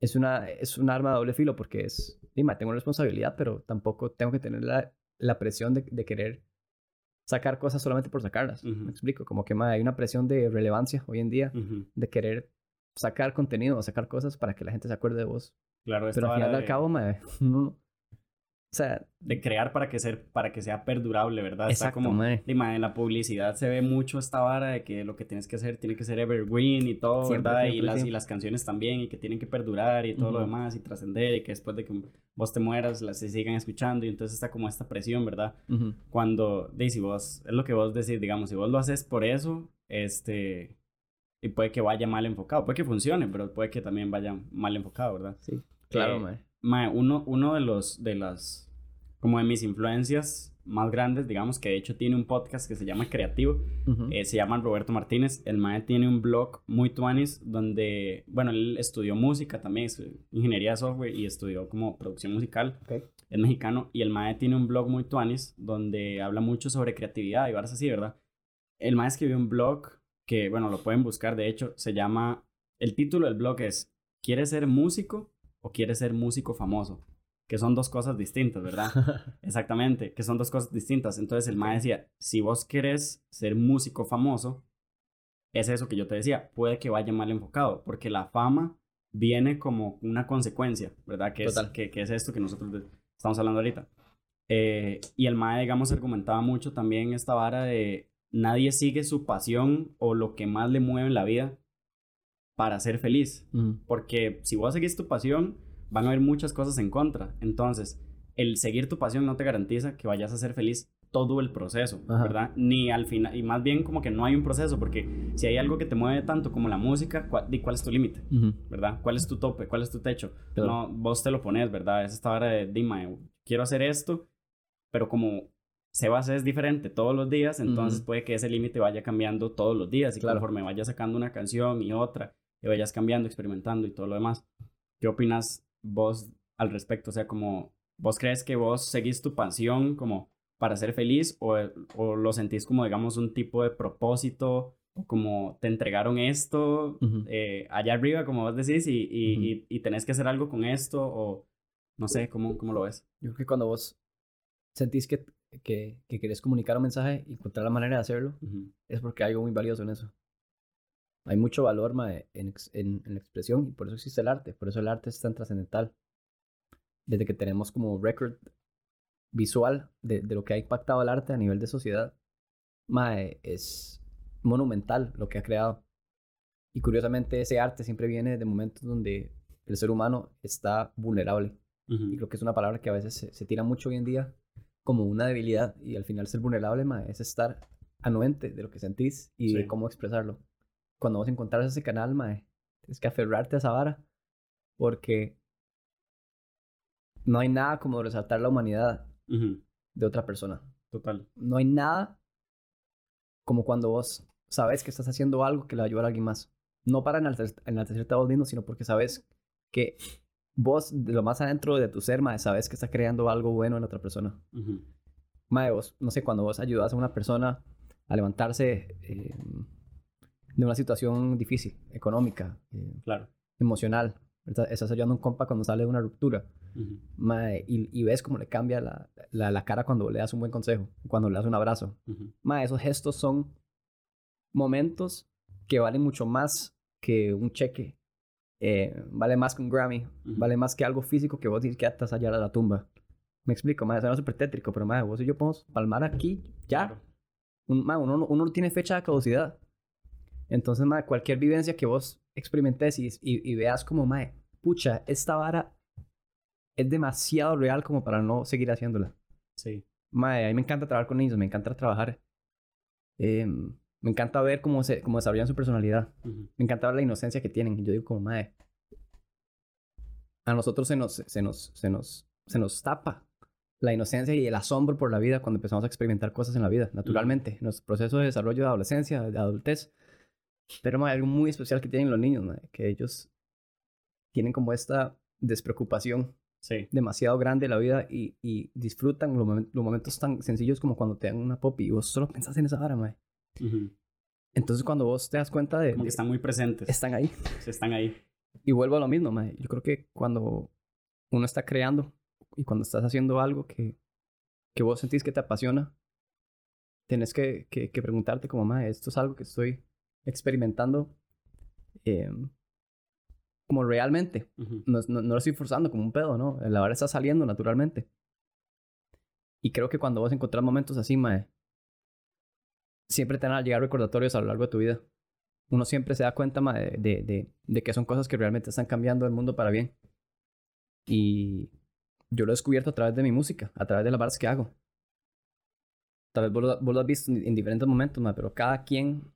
S2: es una es un arma de doble filo porque es, dime, tengo responsabilidad, pero tampoco tengo que tener la, la presión de, de querer sacar cosas solamente por sacarlas. Me explico, como que hay una presión de relevancia hoy en día, de querer sacar contenido o sacar cosas para que la gente se acuerde de vos.
S1: Claro,
S2: Pero al final
S1: de-
S2: cabo, mae, no- o sea,
S1: de crear para que, ser, para que sea perdurable, ¿verdad? Está
S2: exacto,
S1: como,
S2: mae.
S1: y, ma, en la publicidad se ve mucho esta vara de que lo que tienes que hacer tiene que ser evergreen y todo,
S2: Siempre,
S1: ¿verdad? y,
S2: siempre,
S1: las, y las canciones también, y que tienen que perdurar y todo lo
S2: Ujú.
S1: demás, y trascender, y que después de que vos te mueras, las se sigan escuchando, y entonces está como esta presión, ¿verdad?
S2: Ujú.
S1: Cuando, de, si vos, es lo que vos decís, digamos, si vos lo haces por eso, este, y puede que vaya mal enfocado, puede que funcione, pero puede que también vaya mal enfocado, ¿verdad?
S2: Sí, claro,
S1: Eh,
S2: mae.
S1: Mae, uno, uno de los, de las, como de mis influencias más grandes, digamos, que de hecho tiene un podcast que se llama Creativo,
S2: Ujú.
S1: eh, se llama Roberto Martínez, el mae tiene un blog muy tuanis donde, bueno, él estudió música también, ingeniería de software y estudió como producción musical,
S2: Ok.
S1: es mexicano, y el mae tiene un blog muy tuanis donde habla mucho sobre creatividad y varas así, ¿verdad? El mae escribió un blog que, bueno, lo pueden buscar, de hecho, se llama, el título del blog es, ¿quieres ser músico o quieres ser músico famoso? Que son dos cosas distintas, ¿verdad? Exactamente, que son dos cosas distintas. Entonces el mae decía, si vos querés ser músico famoso, es eso que yo te decía, puede que vaya mal enfocado, porque la fama viene como una consecuencia, ¿verdad? Que, es,
S2: Total.
S1: que, que es esto que nosotros estamos hablando ahorita. Eh, y el mae, digamos, argumentaba mucho también esta vara de nadie sigue su pasión o lo que más le mueve en la vida para ser feliz. Porque si vos seguís tu pasión, van a haber muchas cosas en contra. Entonces, el seguir tu pasión no te garantiza que vayas a ser feliz todo el proceso,
S2: Ajá.
S1: ¿verdad? Ni al final, y más bien como que no hay un proceso, porque si hay algo que te mueve tanto como la música, ¿cuál, cuál es tu límite?
S2: Ujú.
S1: ¿Verdad? ¿Cuál es tu tope? ¿Cuál es tu techo?
S2: Claro.
S1: No, vos te lo pones, ¿verdad? Es esta hora de, dime, quiero hacer esto, pero como Sebas es diferente todos los días, entonces puede que ese límite vaya cambiando todos los días y
S2: Claro.
S1: conforme vayas sacando una canción y otra, y vayas cambiando, experimentando y todo lo demás. ¿Qué opinas vos al respecto? O sea, como, ¿vos crees que vos seguís tu pasión como para ser feliz o, o lo sentís como, digamos, un tipo de propósito o como te entregaron esto
S2: Ujú.
S1: eh, allá arriba, como vos decís, y, y,
S2: Ujú.
S1: y, y tenés que hacer algo con esto o no sé, ¿cómo, cómo lo ves?
S2: Yo creo que cuando vos sentís que, que, que querés comunicar un mensaje y encontrar la manera de hacerlo,
S1: Ujú,
S2: es porque hay algo muy valioso en eso. Hay mucho valor mae, en, ex- en, en la expresión y por eso existe el arte. Por eso el arte es tan trascendental. Desde que tenemos como record visual de, de lo que ha impactado el arte a nivel de sociedad, mae, es monumental lo que ha creado. Y curiosamente ese arte siempre viene de momentos donde el ser humano está vulnerable. Y creo que es una palabra que a veces se, se tira mucho hoy en día como una debilidad. Y al final ser vulnerable ma, es estar anuente de lo que sentís y de cómo expresarlo. Cuando vos encontrás ese canal, ma, tienes que aferrarte a esa vara. Porque no hay nada como resaltar la humanidad de otra persona.
S1: Total.
S2: No hay nada como cuando vos sabes que estás haciendo algo que le va a ayudar a alguien más. No para enaltecer- enaltecerte a vos mismo, sino porque sabes que vos, de lo más adentro de tu ser, mae, sabes que está creando algo bueno en otra persona.
S1: ujú,
S2: Mae, vos, no sé, cuando vos ayudas a una persona a levantarse eh, de una situación difícil, económica, eh,
S1: Claro.
S2: emocional. Estás ayudando a un compa cuando sale de una ruptura.
S1: Ujú.
S2: Mae, y, y ves cómo le cambia la, la, la cara cuando le das un buen consejo, cuando le das un abrazo.
S1: Ujú.
S2: Mae, esos gestos son momentos que valen mucho más que un cheque. Eh, vale más que un Grammy.
S1: Ujú.
S2: Vale más que algo físico que vos dices que estás allá a la tumba. Me explico, mae, suena súper tétrico, pero mae, vos y yo podemos palmar aquí, ya.
S1: Claro.
S2: Un, mae, uno, no- uno no tiene fecha de caducidad. Entonces, mae, cualquier vivencia que vos experimentes y, y, y veas como, mae, pucha, esta vara es demasiado real como para no seguir haciéndola.
S1: Sí.
S2: Mae, a mí me encanta trabajar con niños, me encanta trabajar. eh, me encanta ver cómo, se, cómo desarrollan su personalidad.
S1: Ujú.
S2: Me encanta ver la inocencia que tienen. Yo digo como, mae, a nosotros se nos, se nos, se nos, se nos tapa la inocencia y el asombro por la vida cuando empezamos a experimentar cosas en la vida, naturalmente. En nuestro proceso de desarrollo de adolescencia, de adultez. Pero mae, hay algo muy especial que tienen los niños, mae, que ellos tienen como esta despreocupación
S1: Sí.
S2: demasiado grande de la vida y, y disfrutan los, momen- los momentos tan sencillos como cuando te dan una pop y vos solo pensás en esa vara, mae. Entonces cuando vos te das cuenta de...
S1: Como
S2: de-
S1: que están muy presentes.
S2: están ahí.
S1: Sí, están ahí.
S2: Y vuelvo a lo mismo, mae. Yo creo que cuando uno está creando y cuando estás haciendo algo que, que vos sentís que te apasiona, tenés que, que, que preguntarte como, mae, esto es algo que estoy experimentando em, como realmente. No, no, no lo estoy forzando como un pedo, ¿no? La hora está saliendo naturalmente. Y creo que cuando vos encontrás momentos así, mae, siempre te van a llegar recordatorios a lo largo de tu vida. Uno siempre se da cuenta, mae, de, de, de que son cosas que realmente están cambiando el mundo para bien. Y yo lo he descubierto a través de mi música, a través de las barras que hago. Tal vez vos lo, vos lo has visto en, en diferentes momentos, pero cada quien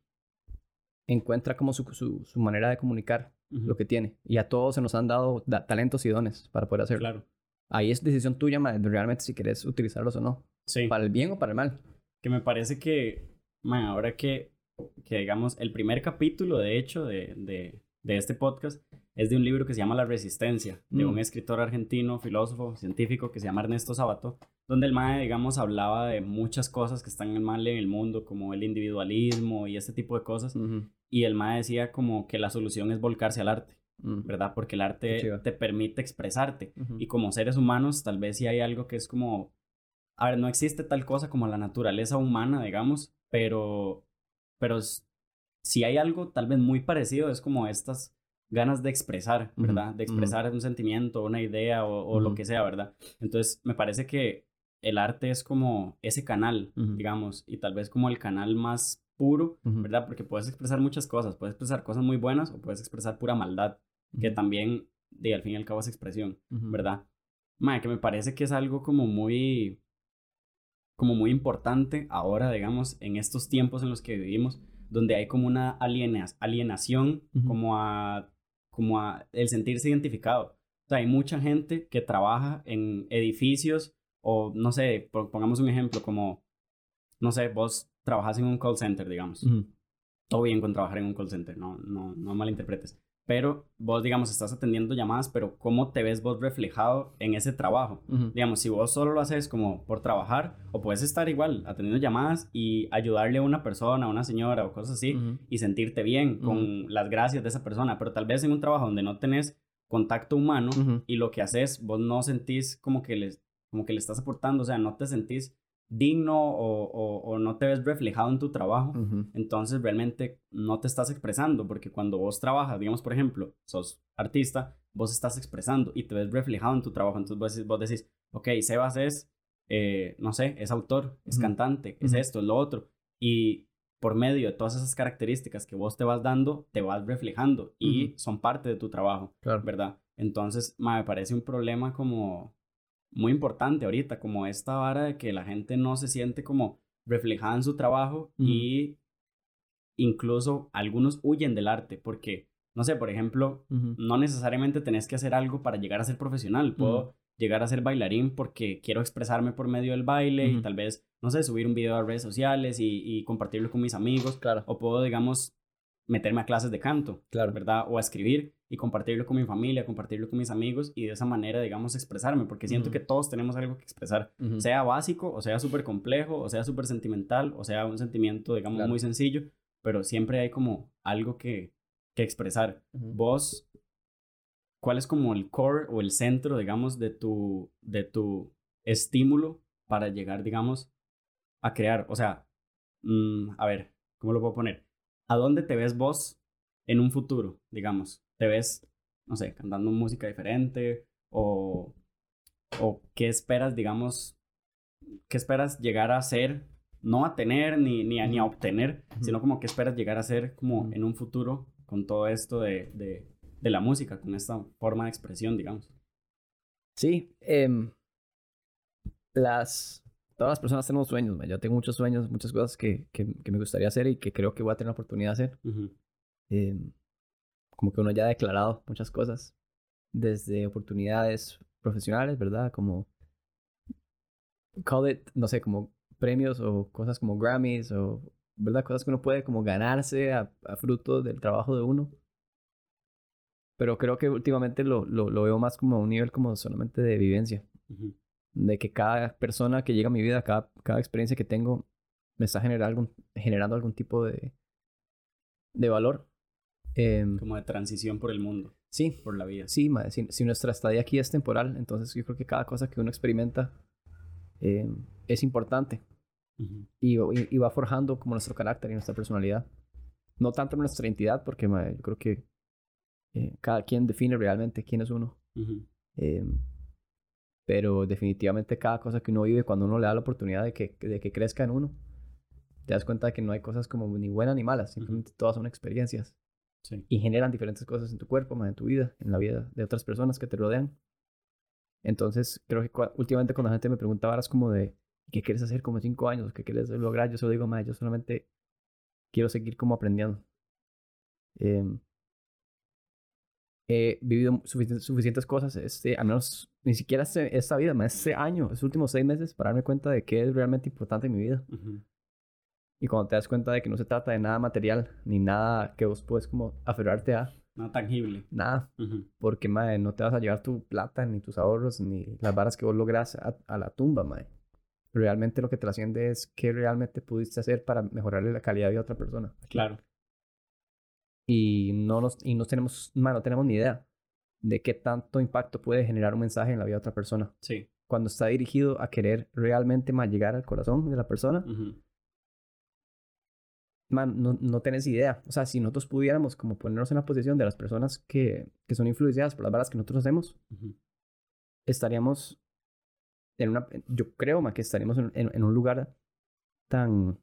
S2: encuentra como su, su, su manera de comunicar
S1: Ujú.
S2: lo que tiene. Y a todos se nos han dado da- talentos y dones para poder hacerlo.
S1: Claro.
S2: Ahí es decisión tuya, ma, realmente si quieres utilizarlos o no.
S1: Sí.
S2: Para el bien o para el mal.
S1: Que me parece que, man, ahora que, que digamos, el primer capítulo, de hecho, de, de, de este podcast es de un libro que se llama La Resistencia, de
S2: Mm.
S1: un escritor argentino, filósofo, científico que se llama Ernesto Sabato, donde el MAE, digamos, hablaba de muchas cosas que están mal en el mundo, como el individualismo y este tipo de cosas.
S2: Ujú.
S1: Y el MAE decía como que la solución es volcarse al arte,
S2: Mm.
S1: ¿verdad? Porque el arte
S2: chiva.
S1: te permite expresarte. Y como seres humanos, tal vez sí hay algo que es como, a ver, no existe tal cosa como la naturaleza humana, digamos, pero, pero si hay algo tal vez muy parecido, es como estas ganas de expresar, ¿verdad? De expresar un sentimiento, una idea o, o lo que sea, ¿verdad? Entonces, me parece que el arte es como ese canal, digamos, y tal vez como el canal más puro. ¿verdad? Porque puedes expresar muchas cosas, puedes expresar cosas muy buenas o puedes expresar pura maldad, que también, de al fin y al cabo, es expresión. ¿verdad? Que me parece que es algo como muy, como muy importante ahora, digamos, en estos tiempos en los que vivimos, donde hay como una aliena- alienación, como a, como a el sentirse identificado. O sea, hay mucha gente que trabaja en edificios o, no sé, po- pongamos un ejemplo como, no sé, vos trabajas en un call center, digamos
S2: Ujú.
S1: todo bien con trabajar en un call center, no, no, no malinterpretes. Pero vos, digamos, estás atendiendo llamadas, pero ¿cómo te ves vos reflejado en ese trabajo?
S2: Ujú.
S1: Digamos, si vos solo lo haces como por trabajar, o puedes estar igual atendiendo llamadas y ayudarle a una persona, a una señora o cosas así,
S2: Ujú.
S1: y sentirte bien con las gracias de esa persona, pero tal vez en un trabajo donde no tenés contacto humano y lo que haces, vos no sentís como que, les, como que le estás aportando, o sea, no te sentís digno o, o- o no te ves reflejado en tu trabajo
S2: Ujú.
S1: entonces realmente no te estás expresando, porque cuando vos trabajas, digamos, por ejemplo, sos artista, vos estás expresando y te ves reflejado en tu trabajo, entonces vos, decís- vos decís, ok, Sebas es, eh, no sé, es autor, es
S2: Ujú.
S1: cantante, es
S2: Ujú.
S1: esto, es lo otro, y por medio de todas esas características que vos te vas dando, te vas reflejando y son parte de tu trabajo,
S2: Claro.
S1: ¿verdad? Entonces, ma, me parece un problema como muy importante ahorita, como esta vara de que la gente no se siente como reflejada en su trabajo y incluso algunos huyen del arte porque, no sé, por ejemplo, no necesariamente tenés que hacer algo para llegar a ser profesional. Puedo llegar a ser bailarín porque quiero expresarme por medio del baile y tal vez, no sé, subir un video a redes sociales y, y compartirlo con mis amigos.
S2: Claro.
S1: O puedo, digamos, meterme a clases de canto,
S2: Claro.
S1: ¿verdad? O a escribir y compartirlo con mi familia, compartirlo con mis amigos y de esa manera, digamos, expresarme, porque siento que todos tenemos algo que expresar, sea básico, o sea súper complejo, o sea súper sentimental, o sea un sentimiento, digamos,
S2: Claro.
S1: muy sencillo. pero siempre hay como algo que, que expresar. Vos, ¿cuál es como el core o el centro, digamos, de tu, de tu estímulo para llegar, digamos, a crear? O sea, mm, a ver, ¿cómo lo puedo poner? ¿A dónde te ves vos en un futuro, digamos? ¿Te ves, no sé, cantando música diferente? ¿O, o qué esperas, digamos, qué esperas llegar a ser? No a tener ni, ni, a, ni a obtener, sino como qué esperas llegar a ser como en un futuro con todo esto de, de, de la música, con esta forma de expresión, digamos.
S2: Sí, eh, las, todas las personas tenemos sueños, yo tengo muchos sueños, muchas cosas que, que, que, me gustaría hacer y que creo que voy a tener la oportunidad de hacer. eh, como que uno ya ha declarado muchas cosas, desde oportunidades profesionales, ¿verdad? Como, call it, no sé, como premios o cosas como Grammys o, ¿verdad? Cosas que uno puede como ganarse a, a fruto del trabajo de uno. Pero creo que últimamente lo, lo, lo veo más como a un nivel como solamente de vivencia. De que cada persona que llega a mi vida, cada, cada experiencia que tengo, me está generando algún, generando algún tipo de, de valor. Eh,
S1: como de transición por el mundo.
S2: Sí.
S1: Por la vida.
S2: Sí, madre, si, si, nuestra estadía aquí es temporal, entonces yo creo que cada cosa que uno experimenta eh, es importante. Uh -huh. y, y, y, va forjando como nuestro carácter y nuestra personalidad. No tanto nuestra identidad, porque madre, yo creo que eh, cada quien define realmente quién es uno.
S1: Uh -huh.
S2: Pero definitivamente cada cosa que uno vive, cuando uno le da la oportunidad de que, de que crezca en uno, te das cuenta de que no hay cosas como ni buenas ni malas, simplemente uh -huh. todas son experiencias.
S1: Sí.
S2: Y generan diferentes cosas en tu cuerpo, en tu vida, en la vida de otras personas que te rodean. Entonces, creo que últimamente cuando la gente me pregunta es como de, ¿qué quieres hacer como cinco años? ¿Qué quieres lograr? Yo solo digo, madre, yo solamente quiero seguir como aprendiendo. Eh, he vivido suficientes, suficientes cosas, este, al menos ni siquiera este, esta vida, más este año, estos últimos seis meses, para darme cuenta de qué es realmente importante en mi vida.
S1: Uh -huh.
S2: Y cuando te das cuenta de que no se trata de nada material, ni nada que vos puedes como aferrarte a.
S1: Nada tangible.
S2: Nada.
S1: Uh -huh.
S2: Porque, madre, no te vas a llevar tu plata, ni tus ahorros, ni las varas que vos logras a, a la tumba, madre. Realmente lo que trasciende es qué realmente pudiste hacer para mejorarle la calidad de otra persona.
S1: Claro.
S2: Y no, nos, y no tenemos, man, no tenemos ni idea de qué tanto impacto puede generar un mensaje en la vida de otra persona.
S1: Sí.
S2: Cuando está dirigido a querer realmente más llegar al corazón de la persona,
S1: uh -huh.
S2: man, no, no tenés idea. O sea, si nosotros pudiéramos como ponernos en la posición de las personas que, que son influenciadas por las varas que nosotros hacemos,
S1: uh -huh.
S2: estaríamos en una, yo creo más que estaríamos en, en, en, un lugar tan,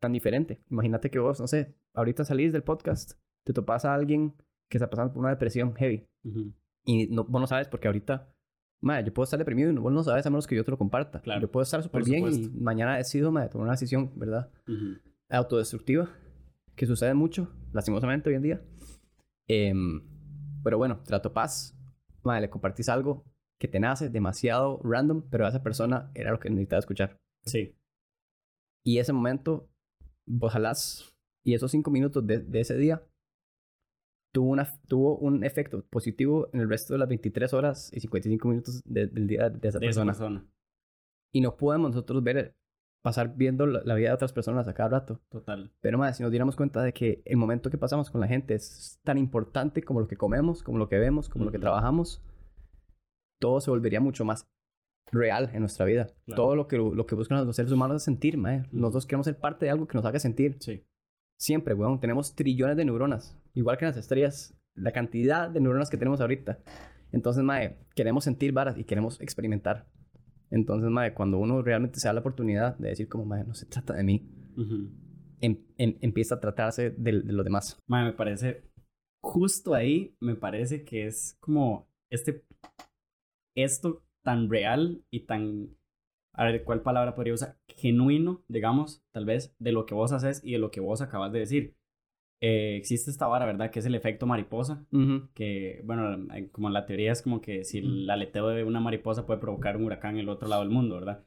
S2: tan diferente. Imagínate que vos, no sé, ahorita salís del podcast, te topas a alguien que está pasando por una depresión heavy
S1: uh -huh.
S2: y no, vos no sabes porque ahorita, madre, yo puedo estar deprimido y vos no sabes a menos que yo te lo comparta.
S1: Claro.
S2: Yo puedo estar súper bien y mañana he sido, madre, tomar una decisión, ¿verdad?
S1: Uh -huh.
S2: Autodestructiva, que sucede mucho, lastimosamente hoy en día. Eh, pero bueno, te la topas, madre, le compartís algo que te nace demasiado random, pero a esa persona era lo que necesitaba escuchar.
S1: Sí.
S2: Y ese momento, ojalá, y esos cinco minutos de, de ese día, tuvo, una, tuvo un efecto positivo en el resto de las 23 horas y 55 minutos de, del día de esa
S1: de
S2: persona.
S1: Esa persona.
S2: Y no podemos nosotros ver, pasar viendo la, la, vida de otras personas a cada rato.
S1: Total.
S2: Pero más, si nos diéramos cuenta de que el momento que pasamos con la gente es tan importante como lo que comemos, como lo que vemos, como uh -huh. lo que trabajamos, todo se volvería mucho más real en nuestra vida. Claro. Todo lo que, lo que buscan los seres humanos es sentir, mae. Mm. Nosotros queremos ser parte de algo que nos haga sentir.
S1: Sí.
S2: Siempre, weón. Tenemos trillones de neuronas. Igual que en las estrellas. La cantidad de neuronas que tenemos ahorita. Entonces, mae, queremos sentir varas y queremos experimentar. Entonces, mae, cuando uno realmente se da la oportunidad de decir como, mae, no se trata de mí.
S1: Uh -huh.
S2: em, em, empieza a tratarse de, de los demás.
S1: Mae, me parece... Justo ahí me parece que es como este esto tan real y tan, a ver, ¿cuál palabra podría usar? Genuino, digamos, tal vez, de lo que vos haces y de lo que vos acabas de decir. Eh, existe esta vara, ¿verdad? Que es el efecto mariposa.
S2: Uh -huh.
S1: Que, bueno, como la teoría es como que si el aleteo de una mariposa puede provocar un huracán en el otro lado del mundo, ¿verdad?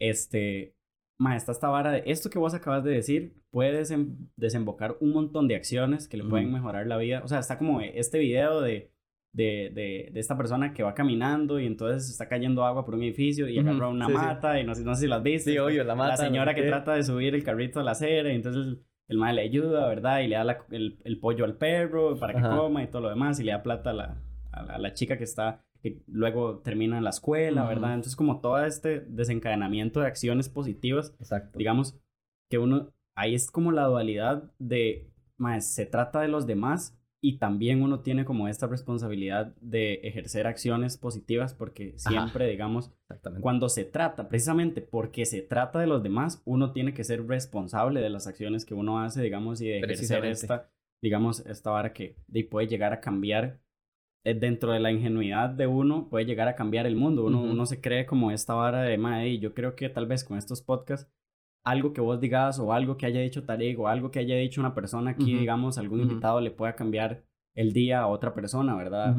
S1: Este, ma, está esta vara de esto que vos acabas de decir puede desem desembocar un montón de acciones que le pueden uh -huh. mejorar la vida. O sea, está como este video de de, de, de, esta persona que va caminando y entonces está cayendo agua por un edificio y agarra una
S2: sí,
S1: mata
S2: sí.
S1: y no, no, sé si las viste.
S2: Sí, obvio, la mata.
S1: La señora
S2: no
S1: que trata de subir el carrito a la acera y entonces el mae le ayuda, ¿verdad? Y le da la- el, el pollo al perro para que
S2: Ajá.
S1: coma y todo lo demás, y le da plata a la, a la, a la chica que está, que luego termina en la escuela. ¿verdad? Entonces, como todo este desencadenamiento de acciones positivas,
S2: Exacto.
S1: digamos, que uno, ahí es como la dualidad de, mae, se trata de los demás y también uno tiene como esta responsabilidad de ejercer acciones positivas porque siempre, digamos, cuando se trata, precisamente porque se trata de los demás, uno tiene que ser responsable de las acciones que uno hace, digamos, y de ejercer esta, digamos, esta vara que de, puede llegar a cambiar eh, dentro de la ingenuidad de uno, puede llegar a cambiar el mundo. Uno,
S2: Ujú.
S1: uno se cree como esta vara de, madre, y yo creo que tal vez con estos podcasts, algo que vos digas o algo que haya dicho Tarek o algo que haya dicho una persona aquí, digamos, algún invitado le pueda cambiar el día a otra persona, ¿verdad?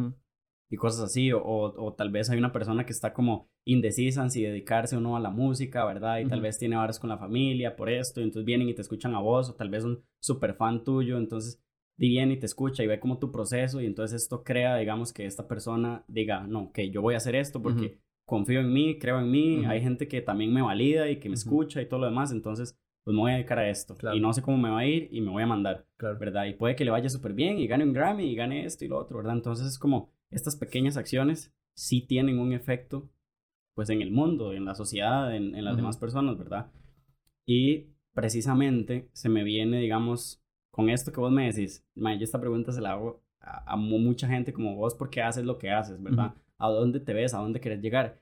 S1: Y cosas así, o, o, o tal vez hay una persona que está como indecisa en si dedicarse o no a la música, ¿verdad? Y tal vez tiene varas con la familia por esto, y entonces vienen y te escuchan a vos, o tal vez un super fan tuyo, entonces viene y te escucha y ve como tu proceso, y entonces esto crea, digamos, que esta persona diga, no, que yo voy a hacer esto porque. Confío en mí, creo en mí, hay gente que también me valida y que me escucha y todo lo demás, entonces pues me voy a dedicar a esto,
S2: Claro.
S1: y no sé cómo me va a ir y me voy a mandar.
S2: Claro.
S1: ¿verdad? Y puede que le vaya súper bien y gane un Grammy y gane esto y lo otro, ¿verdad? Entonces es como estas pequeñas acciones sí tienen un efecto pues en el mundo, en la sociedad, en, en las demás personas, ¿verdad? Y precisamente se me viene, digamos, con esto que vos me decís, mae, yo esta pregunta se la hago a, a mu- mucha gente como vos porque haces lo que haces, ¿verdad? ¿A dónde te ves? ¿A dónde querés llegar?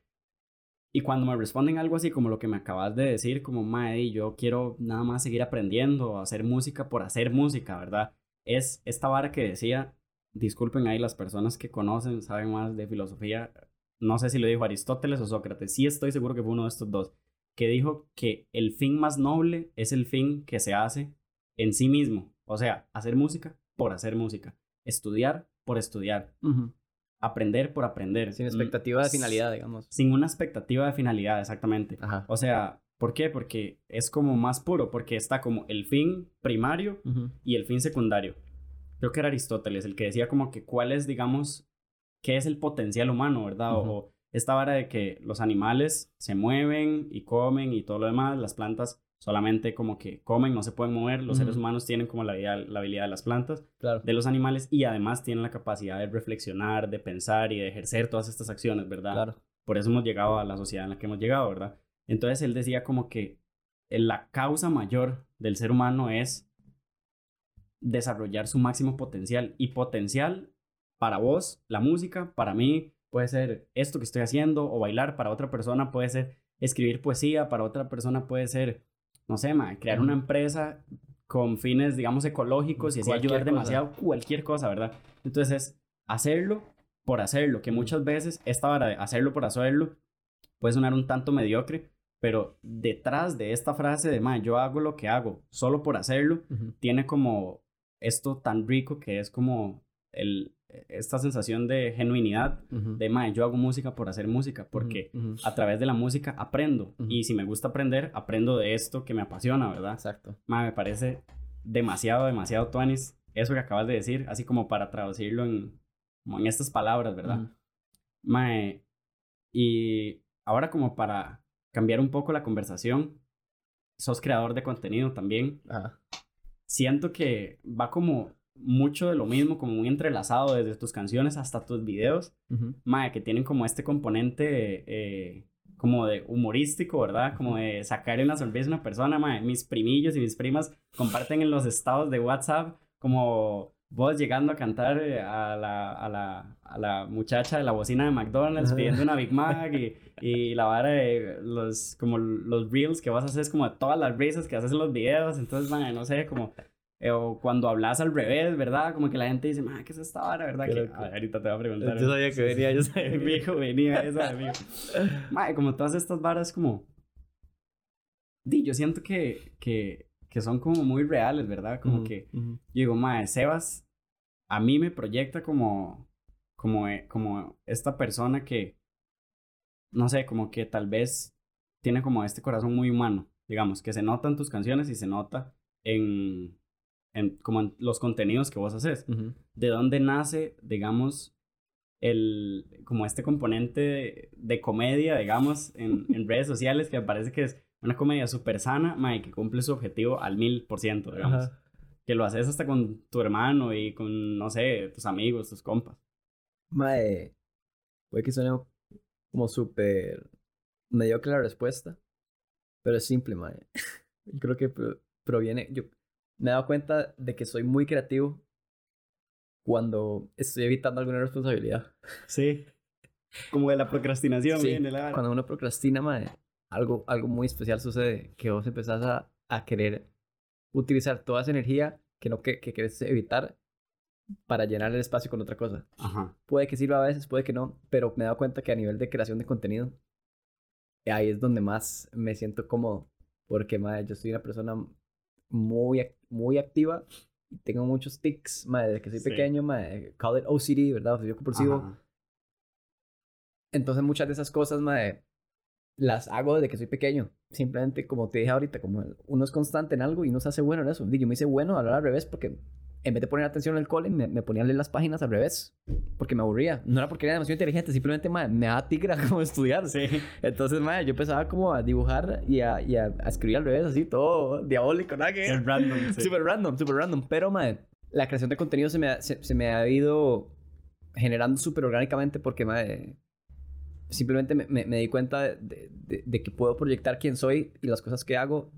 S1: Y cuando me responden algo así como lo que me acabas de decir, como, mae, yo quiero nada más seguir aprendiendo, hacer música por hacer música, ¿verdad? Es esta vara que decía, disculpen ahí las personas que conocen, saben más de filosofía, no sé si lo dijo Aristóteles o Sócrates, sí estoy seguro que fue uno de estos dos, que dijo que el fin más noble es el fin que se hace en sí mismo, o sea, hacer música por hacer música, estudiar por estudiar,
S2: Ujú.
S1: Aprender por aprender.
S2: Sin
S1: Mm,
S2: expectativa de finalidad, digamos.
S1: Sin una expectativa de finalidad, exactamente.
S2: Ajá.
S1: O sea, ¿por qué? Porque es como más puro, porque está como el fin primario y el fin secundario. Creo que era Aristóteles el que decía como que cuál es, digamos, qué es el potencial humano, ¿verdad? O-
S2: Ujú.
S1: O esta vara de que los animales se mueven y comen y todo lo demás, las plantas solamente como que comen, no se pueden mover, los seres humanos tienen como la, habilidad- la habilidad de las plantas,
S2: Claro.
S1: de los animales y además tienen la capacidad de reflexionar, de pensar y de ejercer todas estas acciones, ¿verdad?
S2: Claro.
S1: por eso hemos llegado a la sociedad en la que hemos llegado, ¿verdad? Entonces él decía como que la causa mayor del ser humano es desarrollar su máximo potencial y potencial para vos, la música, para mí puede ser esto que estoy haciendo o bailar, para otra persona puede ser escribir poesía, para otra persona puede ser, no sé, ma, crear una empresa con fines, digamos, ecológicos y así
S2: Cualquier
S1: ayudar
S2: cosa.
S1: demasiado, cualquier cosa, ¿verdad? Entonces es hacerlo por hacerlo, que muchas veces esta vara de hacerlo por hacerlo puede sonar un tanto mediocre, pero detrás de esta frase de, ma, yo hago lo que hago solo por hacerlo, tiene como esto tan rico que es como el, esta sensación de genuinidad de, ma, yo hago música por hacer música, porque a través de la música aprendo, y si me gusta aprender, aprendo de esto que me apasiona, ¿verdad?
S2: Exacto.
S1: Ma, me parece demasiado, demasiado tuanis eso que acabas de decir, así como para traducirlo en, como en estas palabras, ¿verdad? Mae, y ahora como para cambiar un poco la conversación, sos creador de contenido también.
S2: Ajá.
S1: Siento que va como mucho de lo mismo, como muy entrelazado desde tus canciones hasta tus videos, mae, que tienen como este componente eh, como de humorístico, ¿verdad? Como de sacarle una sonrisa a una persona, mae. Mis primillos y mis primas comparten en los estados de WhatsApp como vos llegando a cantar eh, a la, a la, a la muchacha de la bocina de McDonald's
S2: Ajá.
S1: pidiendo una Big Mac y, y la vara de los, como los reels que vas a hacer es como de todas las risas que haces en los videos, entonces, mae, no sé, como... eh, o cuando hablas al revés, ¿verdad? Como que la gente dice, ¿qué es esta vara, verdad?
S2: Qué
S1: Que,
S2: loco.
S1: a ver, ahorita te voy a preguntar.
S2: Yo sabía que venía, yo sabía que
S1: Mijo, venía esa de mijo. Mae, como todas estas varas como... Di, yo siento que, que, que son como muy reales, ¿verdad? Como que...
S2: Ujú.
S1: Yo digo, mae, Sebas a mí me proyecta como, como, eh, como esta persona que, no sé, como que tal vez tiene como este corazón muy humano, digamos, que se nota en tus canciones y se nota en, en como en los contenidos que vos haces.
S2: Ujú.
S1: ¿De dónde nace, digamos, el, como este componente de, de comedia, digamos, en, en redes sociales que me parece que es una comedia súper sana, mae, que cumple su objetivo al mil por ciento, digamos.
S2: Ajá.
S1: Que lo haces hasta con tu hermano y con, no sé, tus amigos, tus compas.
S2: Mae, puede que suene como súper mediocre la respuesta, pero es simple, mae. Creo que pro- proviene, yo me he dado cuenta de que soy muy creativo cuando estoy evitando alguna responsabilidad.
S1: Sí. Como de la procrastinación,
S2: Sí,
S1: viene la...
S2: Cuando uno procrastina, mae, algo, algo muy especial sucede, que vos empezás a, a querer utilizar toda esa energía que no que, que querés evitar para llenar el espacio con otra cosa.
S1: Ajá.
S2: Puede que sirva a veces, puede que no, pero me he dado cuenta que a nivel de creación de contenido, ahí es donde más me siento cómodo, porque mae, yo soy una persona muy, muy activa y tengo muchos tics, mae, desde que soy
S1: Sí.
S2: pequeño, mae, call it OCD, ¿verdad? Obsesivo compulsivo.
S1: Ajá.
S2: Entonces muchas de esas cosas, mae, las hago desde que soy pequeño. Simplemente, como te dije ahorita, como uno es constante en algo y uno se hace bueno en eso. Di, Yo me hice bueno a al revés porque en vez de poner atención en el cole, me, me ponía a leer las páginas al revés. Porque me aburría. No era porque era demasiado inteligente, simplemente, mae, me daba tigra como estudiar.
S1: Sí.
S2: Entonces, mae, yo empezaba como a dibujar y a, y a, a escribir al revés, así, todo diabólico, nada que.
S1: Es random. sí.
S2: Súper random, súper random. Pero, madre, la creación de contenido se me ha, se, se me ha ido generando súper orgánicamente porque, madre, simplemente me, me- me di cuenta de, de- de- de que puedo proyectar quién soy y las cosas que hago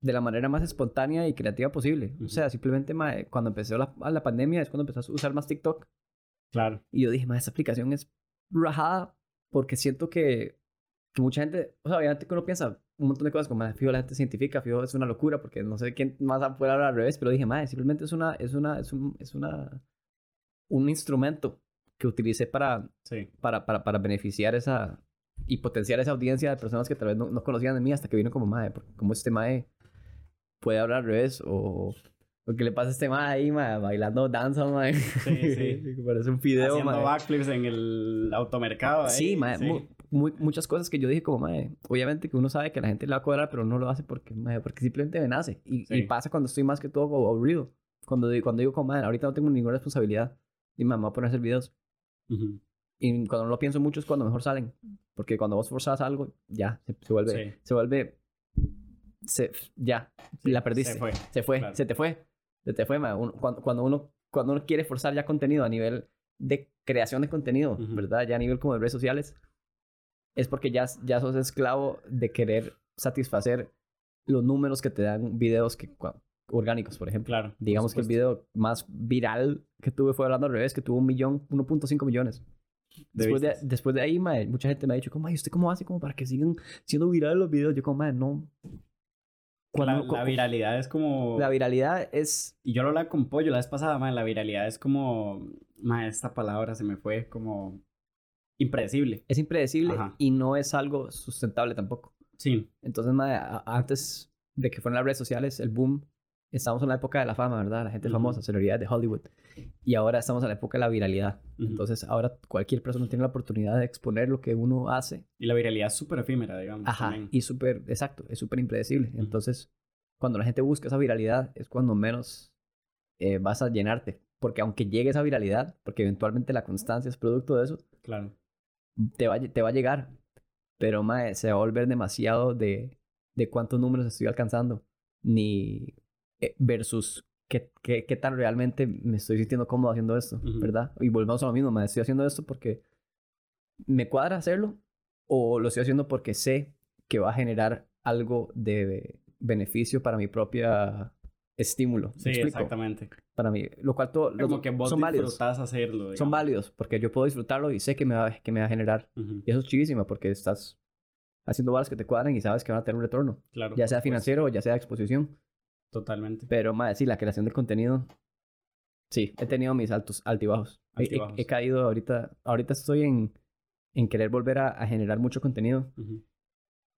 S2: de la manera más espontánea y creativa posible. O sea, simplemente, madre, cuando empezó la, la pandemia es cuando empecé a usar más TikTok
S1: Claro.
S2: y yo dije, madre, esta aplicación es rajada porque siento que, que mucha gente, o sea, obviamente que uno piensa un montón de cosas como, fijo, la gente científica, fijo, es una locura porque no sé quién más va a poder hablar al revés, pero dije, madre, simplemente es una, es una, es un, es una, un instrumento que utilicé para,
S1: Sí.
S2: para, para, para beneficiar esa y potenciar esa audiencia de personas que tal vez no, no conocían de mí hasta que vino como, madre, como este madre puede hablar al revés o... o ¿Qué le pasa a este madre ahí, madre, bailando danza, madre?
S1: Sí, sí.
S2: Que Parece un video,
S1: Haciendo backflips en el automercado. ahí,
S2: Sí, mae,
S1: sí.
S2: mu- muchas cosas que yo dije como, mae, obviamente que uno sabe que la gente le va a cobrar, pero no lo hace porque, mae, porque simplemente me nace. Y,
S1: Sí.
S2: y pasa cuando estoy más que todo aburrido. Cuando, cuando digo como, mae, ahorita no tengo ninguna responsabilidad. Y me voy a poner a hacer videos.
S1: Ujú.
S2: Y cuando no lo pienso mucho es cuando mejor salen. Porque cuando vos forzas algo, ya, se, se vuelve,
S1: Sí.
S2: se vuelve, se, ya,
S1: Sí,
S2: la perdiste.
S1: Se fue.
S2: Se fue,
S1: Claro.
S2: se te fue. Se te fue. Uno- cuando, cuando, uno, cuando uno quiere forzar ya contenido a nivel de creación de contenido,
S1: Ujú.
S2: ¿verdad? Ya a nivel como de redes sociales, es porque ya, ya sos esclavo de querer satisfacer los números que te dan videos que, orgánicos, por ejemplo.
S1: Claro.
S2: Digamos que el video más viral que tuve fue hablando al revés, que tuvo un millón, 1.5 millones.
S1: De
S2: Después de, después de ahí, mae, mucha gente me ha dicho, como, "Ay, ¿usted cómo hace como para que sigan siendo virales los videos? Yo como, mae, no.
S1: La, viralidad es como...
S2: la viralidad es
S1: Y yo lo hablaba con Pollo la vez pasada, man, la viralidad es como... Man, esta palabra se me fue como... Impredecible.
S2: es impredecible
S1: Ajá.
S2: y no es algo sustentable tampoco.
S1: Sí.
S2: Entonces, a- antes de que fueran las redes sociales, el boom, estamos en la época de la fama, ¿verdad? La gente
S1: Ujú.
S2: famosa, celebridades de Hollywood. Y ahora estamos en la época de la viralidad.
S1: Ujú.
S2: Entonces, ahora cualquier persona tiene la oportunidad de exponer lo que uno hace.
S1: Y la viralidad es súper efímera, digamos.
S2: Ajá.
S1: también.
S2: Y súper, exacto, es súper impredecible.
S1: Ujú.
S2: Entonces, cuando la gente busca esa viralidad, es cuando menos eh, vas a llenarte. Porque aunque llegue esa viralidad, porque eventualmente la constancia es producto de eso,
S1: Claro.
S2: te va, te va a llegar. Pero, mae, se va a volver demasiado de, de cuántos números estoy alcanzando. Ni versus qué, qué, qué tan realmente me estoy sintiendo cómodo haciendo esto,
S1: Ujú.
S2: ¿verdad? Y volvemos a lo mismo, mae, estoy haciendo esto porque me cuadra hacerlo o lo estoy haciendo porque sé que va a generar algo de beneficio para mi propia estímulo. ¿Me
S1: Sí, exactamente.
S2: Para mí, lo cual todo,
S1: Como que vos
S2: son válidos.
S1: hacerlo,
S2: Son válidos porque yo puedo disfrutarlo y sé que me va, que me va a generar y eso es chivísimo porque estás haciendo balas que te cuadran y sabes que van a tener un retorno.
S1: Claro.
S2: Ya sea financiero o ya sea exposición.
S1: Totalmente.
S2: Pero, más sí, la creación de contenido. Sí, he tenido mis altos, altibajos. He- he-
S1: Altibajos.
S2: He, caído ahorita. Ahorita estoy en, en querer volver a, a generar mucho contenido,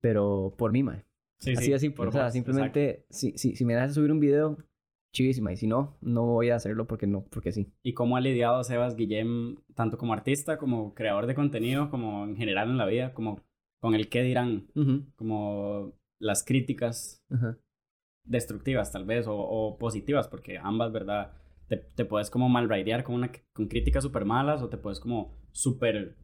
S2: pero por mí, mae.
S1: Sí,
S2: Así
S1: sí,
S2: de simple.
S1: por
S2: O sea,
S1: vos,
S2: simplemente, si, si, si me das a subir un video, chivísima. Y si no, no voy a hacerlo porque no, porque sí.
S1: ¿Y cómo ha lidiado Sebas Guillem, tanto como artista, como creador de contenido, como en general en la vida, como con el qué dirán,
S2: Ujú,
S1: como las críticas
S2: ajá.
S1: Destructivas tal vez, o, o positivas, porque ambas, ¿verdad? Te, te puedes como malraidear con, una, con críticas súper malas o te puedes como súper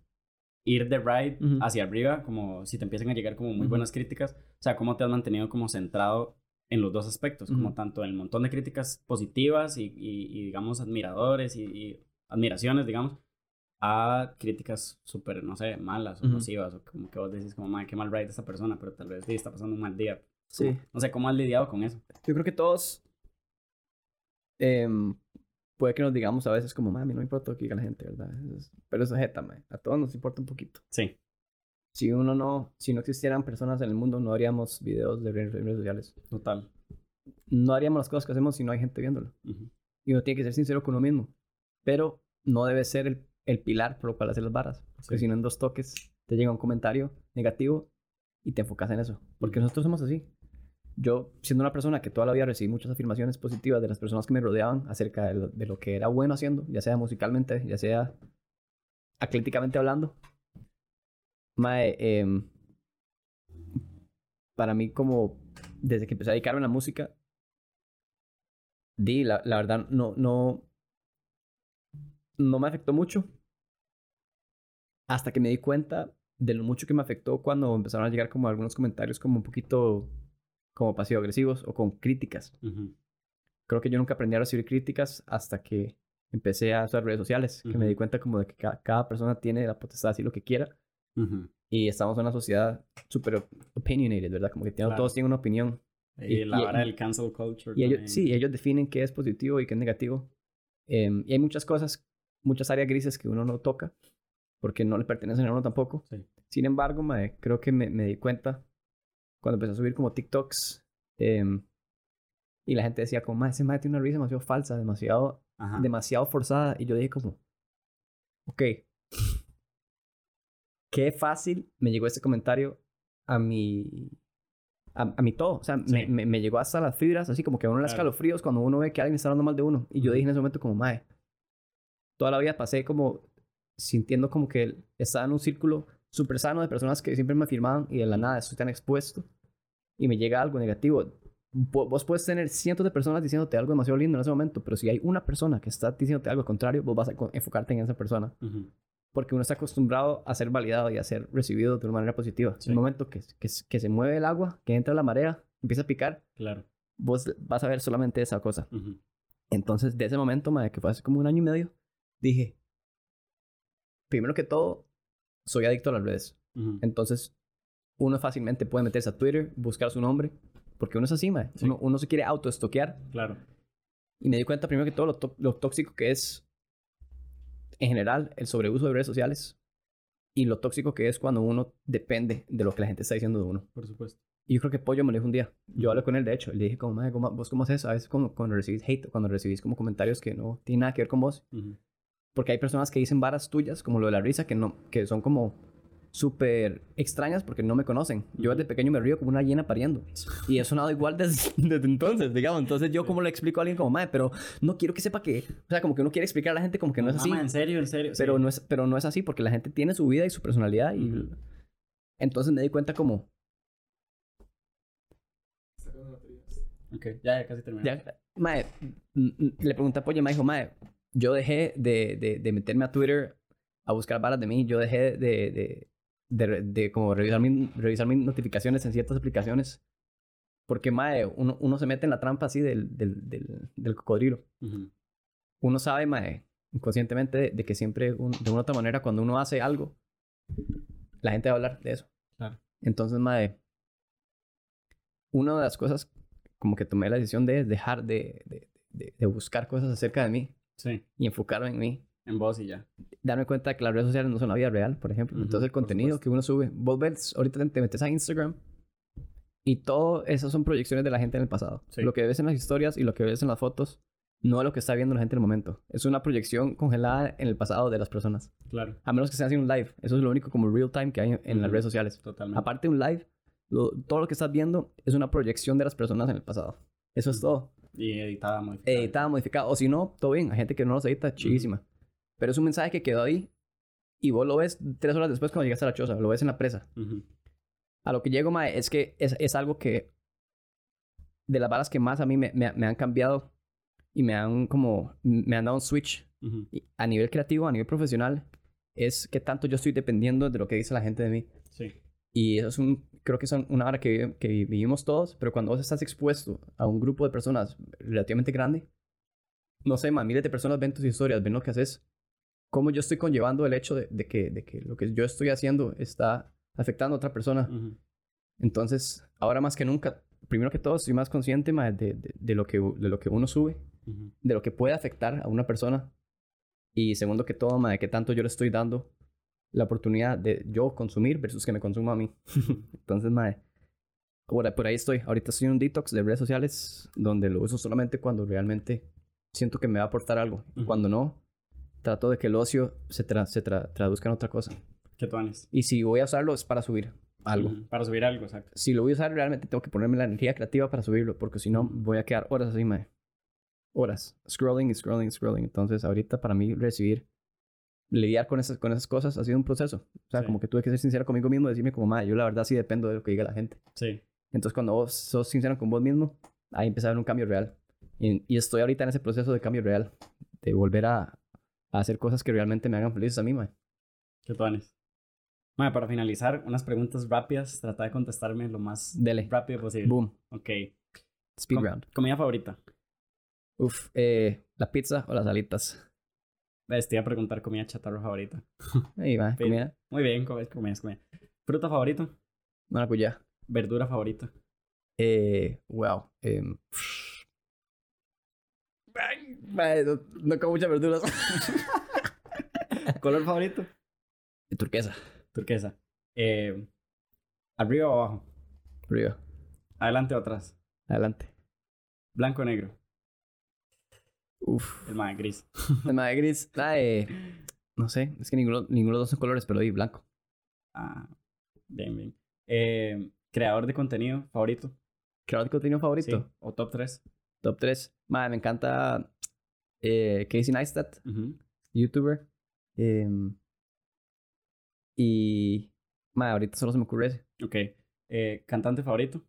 S1: ir de ride hacia arriba, como si te empiezan a llegar como muy buenas críticas, o sea, cómo te has mantenido como centrado en los dos aspectos, como tanto en el montón de críticas positivas y, y- y, digamos, admiradores y, y admiraciones, digamos, a críticas súper, no sé, malas o nocivas, o como que vos decís como, madre, qué mal ride esta persona, pero tal vez sí, está pasando un mal día.
S2: Sí.
S1: No sé, ¿cómo has lidiado con eso?
S2: Yo creo que todos. em, puede que nos digamos a veces como, mami, no me importa lo que diga la gente, ¿verdad? Pero eso es jeta, mae. A todos nos importa un poquito.
S1: Sí.
S2: Si uno no. Si no existieran personas en el mundo, no haríamos videos de redes, sociales.
S1: Total.
S2: No haríamos las cosas que hacemos si no hay gente viéndolo.
S1: Ujú.
S2: Y uno tiene que ser sincero con uno mismo. Pero no debe ser el, el pilar por lo cual hacer las varas. Porque
S1: Sí.
S2: si no, en dos toques te llega un comentario negativo y te enfocas en eso. Porque nosotros somos así. Yo, siendo una persona que toda la vida recibí muchas afirmaciones positivas de las personas que me rodeaban acerca de lo, que era bueno haciendo, ya sea musicalmente, ya sea atléticamente hablando. Em, para mí, como desde que empecé a dedicarme a la música, di, la, la verdad, no, no, no me afectó mucho. Hasta que me di cuenta de lo mucho que me afectó cuando empezaron a llegar como algunos comentarios como un poquito como pasivo-agresivos o con críticas.
S1: Ujú.
S2: Creo que yo nunca aprendí a recibir críticas hasta que empecé a usar redes sociales, que me di cuenta como de que ca- cada, persona tiene la potestad de decir lo que quiera
S1: Ujú.
S2: y estamos en una sociedad súper opinionated, ¿verdad? Como que
S1: Claro.
S2: todos tienen una opinión.
S1: Y,
S2: Y-
S1: la vara del cancel culture.
S2: Y ellos, sí, ellos definen qué es positivo y qué es negativo. Em, y hay muchas cosas, muchas áreas grises que uno no toca, porque no le pertenecen a uno tampoco.
S1: Sí.
S2: Sin embargo, mae, creo que me, me di cuenta cuando empecé a subir como TikToks em, y la gente decía como, ese mae tiene una risa demasiado falsa, demasiado,
S1: Ajá.
S2: demasiado forzada. Y yo dije como, ok, qué fácil me llegó este comentario a mi... A, a mi todo, o sea, me,
S1: Sí.
S2: me, me llegó hasta las fibras, así como que a uno le escalofríos cuando uno ve que alguien está hablando mal de uno. Y yo dije en ese momento como, mae, toda la vida pasé como sintiendo como que estaba en un círculo súper sano de personas que siempre me afirmaban y de la nada estoy tan expuesto y me llega algo negativo. Vo- Vos puedes tener cientos de personas diciéndote algo demasiado lindo en ese momento, pero si hay una persona que está diciéndote algo contrario, vos vas a enfocarte en esa persona porque uno está acostumbrado a ser validado y a ser recibido de una manera positiva.
S1: Sí.
S2: En el momento que, que, que se mueve el agua, que entra la marea, empieza a picar,
S1: Claro.
S2: vos vas a ver solamente esa cosa. Entonces, de ese momento, madre, que fue hace como un año y medio, dije, primero que todo, soy adicto a las redes. Entonces, uno fácilmente puede meterse a Twitter, buscar su nombre, porque uno es así.
S1: Sí.
S2: Uno, uno se quiere autoestoquear.
S1: Claro.
S2: Y me di cuenta primero que todo lo, tó- lo tóxico que es, en general, el sobreuso de redes sociales. Y lo tóxico que es cuando uno depende de lo que la gente está diciendo de uno.
S1: Por supuesto.
S2: Y yo creo que Pollo me lo dijo un día. Yo hablé con él, de hecho. y Le dije como, madre, ¿cómo- ¿vos cómo haces? A veces como, cuando recibís hate, cuando recibís como comentarios que no tienen nada que ver con vos.
S1: Ujú.
S2: Porque hay personas que dicen varas tuyas, como lo de la risa, que, no, que son como súper extrañas porque no me conocen. Yo desde pequeño me río como una hiena pariendo. Y he sonado igual desde, desde entonces, digamos. Entonces yo como le explico a alguien como, madre, pero no quiero que sepa que... O sea, como que uno quiere explicar a la gente como que no es así.
S1: Mamá, en serio, en serio.
S2: Pero
S1: Sí.
S2: no, es, pero no es así porque la gente tiene su vida y su personalidad. Y entonces me di cuenta como...
S1: Ok, ya, ya casi terminé.
S2: Ya, mae, le pregunté a Pollo y me dijo, mae, yo dejé de, de, de meterme a Twitter a buscar varas de mí, yo dejé de, de, como revisar, mi- revisar mis notificaciones en ciertas aplicaciones. Porque, mae, uno, uno se mete en la trampa así del, del, del, del cocodrilo. Uno sabe, mae, inconscientemente de, de que siempre, un- de una u otra manera, cuando uno hace algo, la gente va a hablar de eso.
S1: Claro.
S2: Entonces, mae, una de las cosas como que tomé la decisión de dejar de, de, de- de buscar cosas acerca de mí
S1: Sí,
S2: y enfocarme en mí.
S1: en voz y ya.
S2: Darme cuenta de que las redes sociales no son la vida real, por ejemplo.
S1: Ujú,
S2: Entonces, el contenido que uno sube, vos ves, ahorita te metes a Instagram y todo eso son proyecciones de la gente en el pasado.
S1: Sí.
S2: Lo que ves en las historias y lo que ves en las fotos no es lo que está viendo la gente en el momento. Es una proyección congelada en el pasado de las personas.
S1: Claro,
S2: A menos que estén haciendo un live. Eso es lo único como real time que hay en las redes sociales.
S1: totalmente.
S2: Aparte de un live, lo- todo lo que estás viendo es una proyección de las personas en el pasado. Eso es todo.
S1: Y editada, modificada.
S2: Editada, modificada. O si no, todo bien. Hay gente que no los edita, chidísima. Pero es un mensaje que quedó ahí y vos lo ves tres horas después cuando llegaste a la choza. Lo ves en la presa.
S1: Ujú.
S2: A lo que llego, mae, es que es, es algo que... De las balas que más a mí me, me- me han cambiado y me han como... Me han dado un switch
S1: Ujú.
S2: y a nivel creativo, a nivel profesional, es que tanto yo estoy dependiendo de lo que dice la gente de mí.
S1: Sí.
S2: Y eso es un, creo que es una hora que, que vivimos todos, pero cuando vos estás expuesto a un grupo de personas relativamente grande, no sé, man, miles de personas ven tus historias, ven lo que haces, cómo yo estoy conllevando el hecho de, de que, de que lo que yo estoy haciendo está afectando a otra persona. Entonces, ahora más que nunca, primero que todo, estoy más consciente man, de, de, de, lo que, de lo que uno sube, de lo que puede afectar a una persona. Y segundo que todo, man, de qué tanto yo le estoy dando la oportunidad de yo consumir versus que me consuma a mí. Entonces, madre, ahora por ahí estoy. Ahorita estoy en un detox de redes sociales donde lo uso solamente cuando realmente siento que me va a aportar algo. Y cuando no, trato de que el ocio se, se traduzca en otra cosa.
S1: ¿Qué tones?
S2: Y si voy a usarlo es para subir algo.
S1: Para subir algo, exacto.
S2: Si lo voy a usar, realmente tengo que ponerme la energía creativa para subirlo, porque si no, voy a quedar horas así, madre. Horas. Scrolling, scrolling, scrolling. Entonces, ahorita para mí recibir lidiar con esas, con esas cosas ha sido un proceso. O sea, como que tuve que ser sincero conmigo mismo, decirme como, madre, yo la verdad sí dependo de lo que diga la gente.
S1: Sí.
S2: Entonces, cuando vos sos sincero con vos mismo, ahí empieza a haber un cambio real. Y, y, estoy ahorita en ese proceso de cambio real, de volver a, a hacer cosas que realmente me hagan felices a mí, madre.
S1: ¿Qué planes? Madre, para finalizar, unas preguntas rápidas. Trata de contestarme lo más
S2: Dele.
S1: rápido posible.
S2: Boom.
S1: Ok.
S2: Speed
S1: Com
S2: round.
S1: ¿Comida favorita?
S2: Uf, eh, ¿la pizza o las alitas?
S1: Te iba a preguntar comida chatarra favorita.
S2: Ahí va, comida.
S1: Muy bien, comida, comida, comida. ¿Fruta favorito?
S2: Maracuyá.
S1: ¿Verdura favorita?
S2: Eh, wow. Eh, no, no como muchas verduras.
S1: ¿Color favorito?
S2: Turquesa.
S1: Turquesa. Eh, ¿Arriba o abajo?
S2: Arriba.
S1: ¿Adelante o atrás?
S2: Adelante.
S1: ¿Blanco o negro?
S2: Uf.
S1: El más gris.
S2: El más gris. No sé, es que ninguno, ninguno de los dos son colores, pero di blanco.
S1: Ah, bien, bien. Eh, ¿Creador de contenido favorito?
S2: ¿Creador de contenido favorito?
S1: Sí. ¿O top 3?
S2: Top 3. Madre, me encanta eh, Casey Neistat,
S1: uh -huh.
S2: youtuber. Eh, y. Madre, ahorita solo se me ocurre ese.
S1: Ok. Eh, ¿Cantante favorito?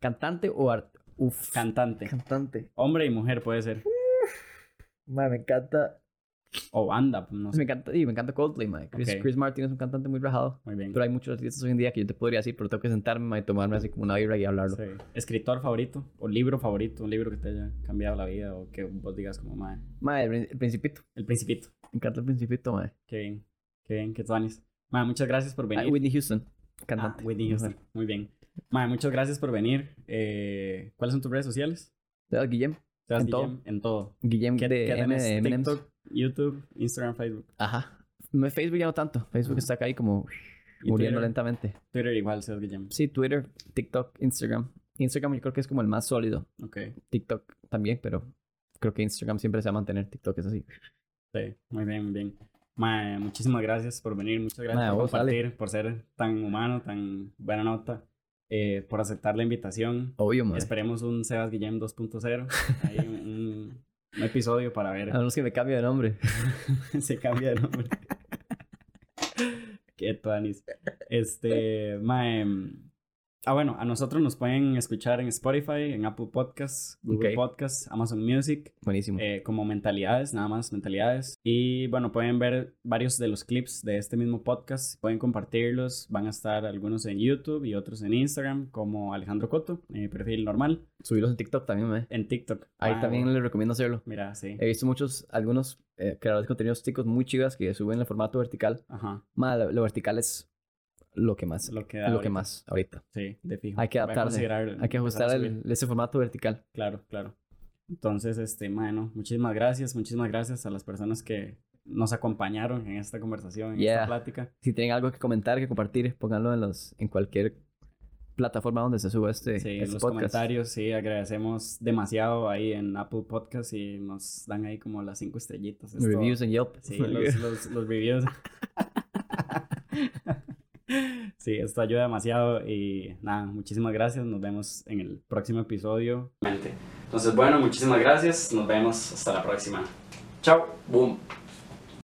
S2: ¿Cantante o art? Uf.
S1: Cantante.
S2: Cantante.
S1: Hombre y mujer puede ser.
S2: Madre, me encanta.
S1: O banda, no sé.
S2: Me encanta, y me encanta Coldplay, madre. Chris,
S1: Ok.
S2: Chris Martin es un cantante muy rajado.
S1: Muy bien.
S2: Pero hay muchos artistas hoy en día que yo te podría decir, pero tengo que sentarme y tomarme así como una vibra y hablarlo.
S1: Sí. ¿Escritor favorito? ¿O libro favorito? ¿Un libro que te haya cambiado la vida? ¿O que vos digas como, madre?
S2: Madre, el, Principito.
S1: El Principito.
S2: Me encanta el Principito, madre.
S1: Qué bien. Qué bien, qué tuanis. Madre, muchas gracias por
S2: Ah,
S1: venir.
S2: Whitney Houston.
S1: Ah,
S2: Cantante.
S1: Whitney Houston. Muy bien. Madre, muchas gracias por venir. Eh, ¿Cuáles son tus redes sociales?
S2: ¿Te das Guillem?
S1: Sebas
S2: En todo.
S1: En todo.
S2: Guillem
S1: ¿Qué,
S2: de
S1: qué
S2: M.
S1: TikTok, YouTube, Instagram, Facebook.
S2: Ajá. Facebook ya no tanto. Facebook está acá ahí como
S1: ¿Y
S2: muriendo
S1: Twitter?
S2: lentamente.
S1: Twitter igual, Sebas Guillem.
S2: Sí, Twitter, TikTok, Instagram. Instagram yo creo que es como el más sólido.
S1: Ok.
S2: TikTok también, pero creo que Instagram siempre se va a mantener. TikTok es así.
S1: Sí, muy bien, muy bien. Mae, muchísimas gracias por venir, muchas gracias por
S2: vos, dale.
S1: por ser tan humano, tan buena nota, eh, por aceptar la invitación.
S2: Obvio, madre.
S1: Esperemos un Sebas Guillem 2.0, ahí un, un- un episodio para ver
S2: A menos que me cambie de nombre.
S1: se cambia de nombre. Qué tuanis. Este, mae, ah bueno, a nosotros nos pueden escuchar en Spotify, en Apple Podcasts, Google
S2: Ok.
S1: Podcasts, Amazon Music,
S2: Buenísimo.
S1: eh, como mentalidades, nada más mentalidades. Y bueno, pueden ver varios de los clips de este mismo podcast, pueden compartirlos, van a estar algunos en YouTube y otros en Instagram, como Alejandro Coto, mi perfil normal,
S2: Subirlos en TikTok también, madre.
S1: en TikTok.
S2: Ahí
S1: Ah,
S2: también les recomiendo hacerlo.
S1: Mira, sí.
S2: He visto muchos, algunos eh, creadores de contenidos ticos muy chivas que suben el formato vertical.
S1: Ajá,
S2: Madre, lo, lo vertical es lo que más.
S1: lo que,
S2: lo
S1: da
S2: que
S1: ahorita.
S2: más ahorita.
S1: Sí, de fijo.
S2: Hay que adaptarse. Hay que ajustar el- ese formato vertical.
S1: Claro, claro. Entonces, este, bueno, muchísimas gracias, muchísimas gracias a las personas que nos acompañaron en esta conversación, en
S2: Yeah.
S1: esta plática.
S2: Si tienen algo que comentar, que compartir, pónganlo en los en cualquier plataforma donde se suba este,
S1: Sí,
S2: este
S1: los
S2: podcast.
S1: comentarios, sí, agradecemos demasiado ahí en Apple Podcast y nos dan ahí como las cinco estrellitas.
S2: Reviews en Yelp.
S1: Sí, los, los, los reviews. sí, esto ayuda demasiado y nada, muchísimas gracias. Nos vemos en el próximo episodio. Entonces, bueno, muchísimas gracias. Nos vemos hasta la próxima. Chao.
S2: Boom.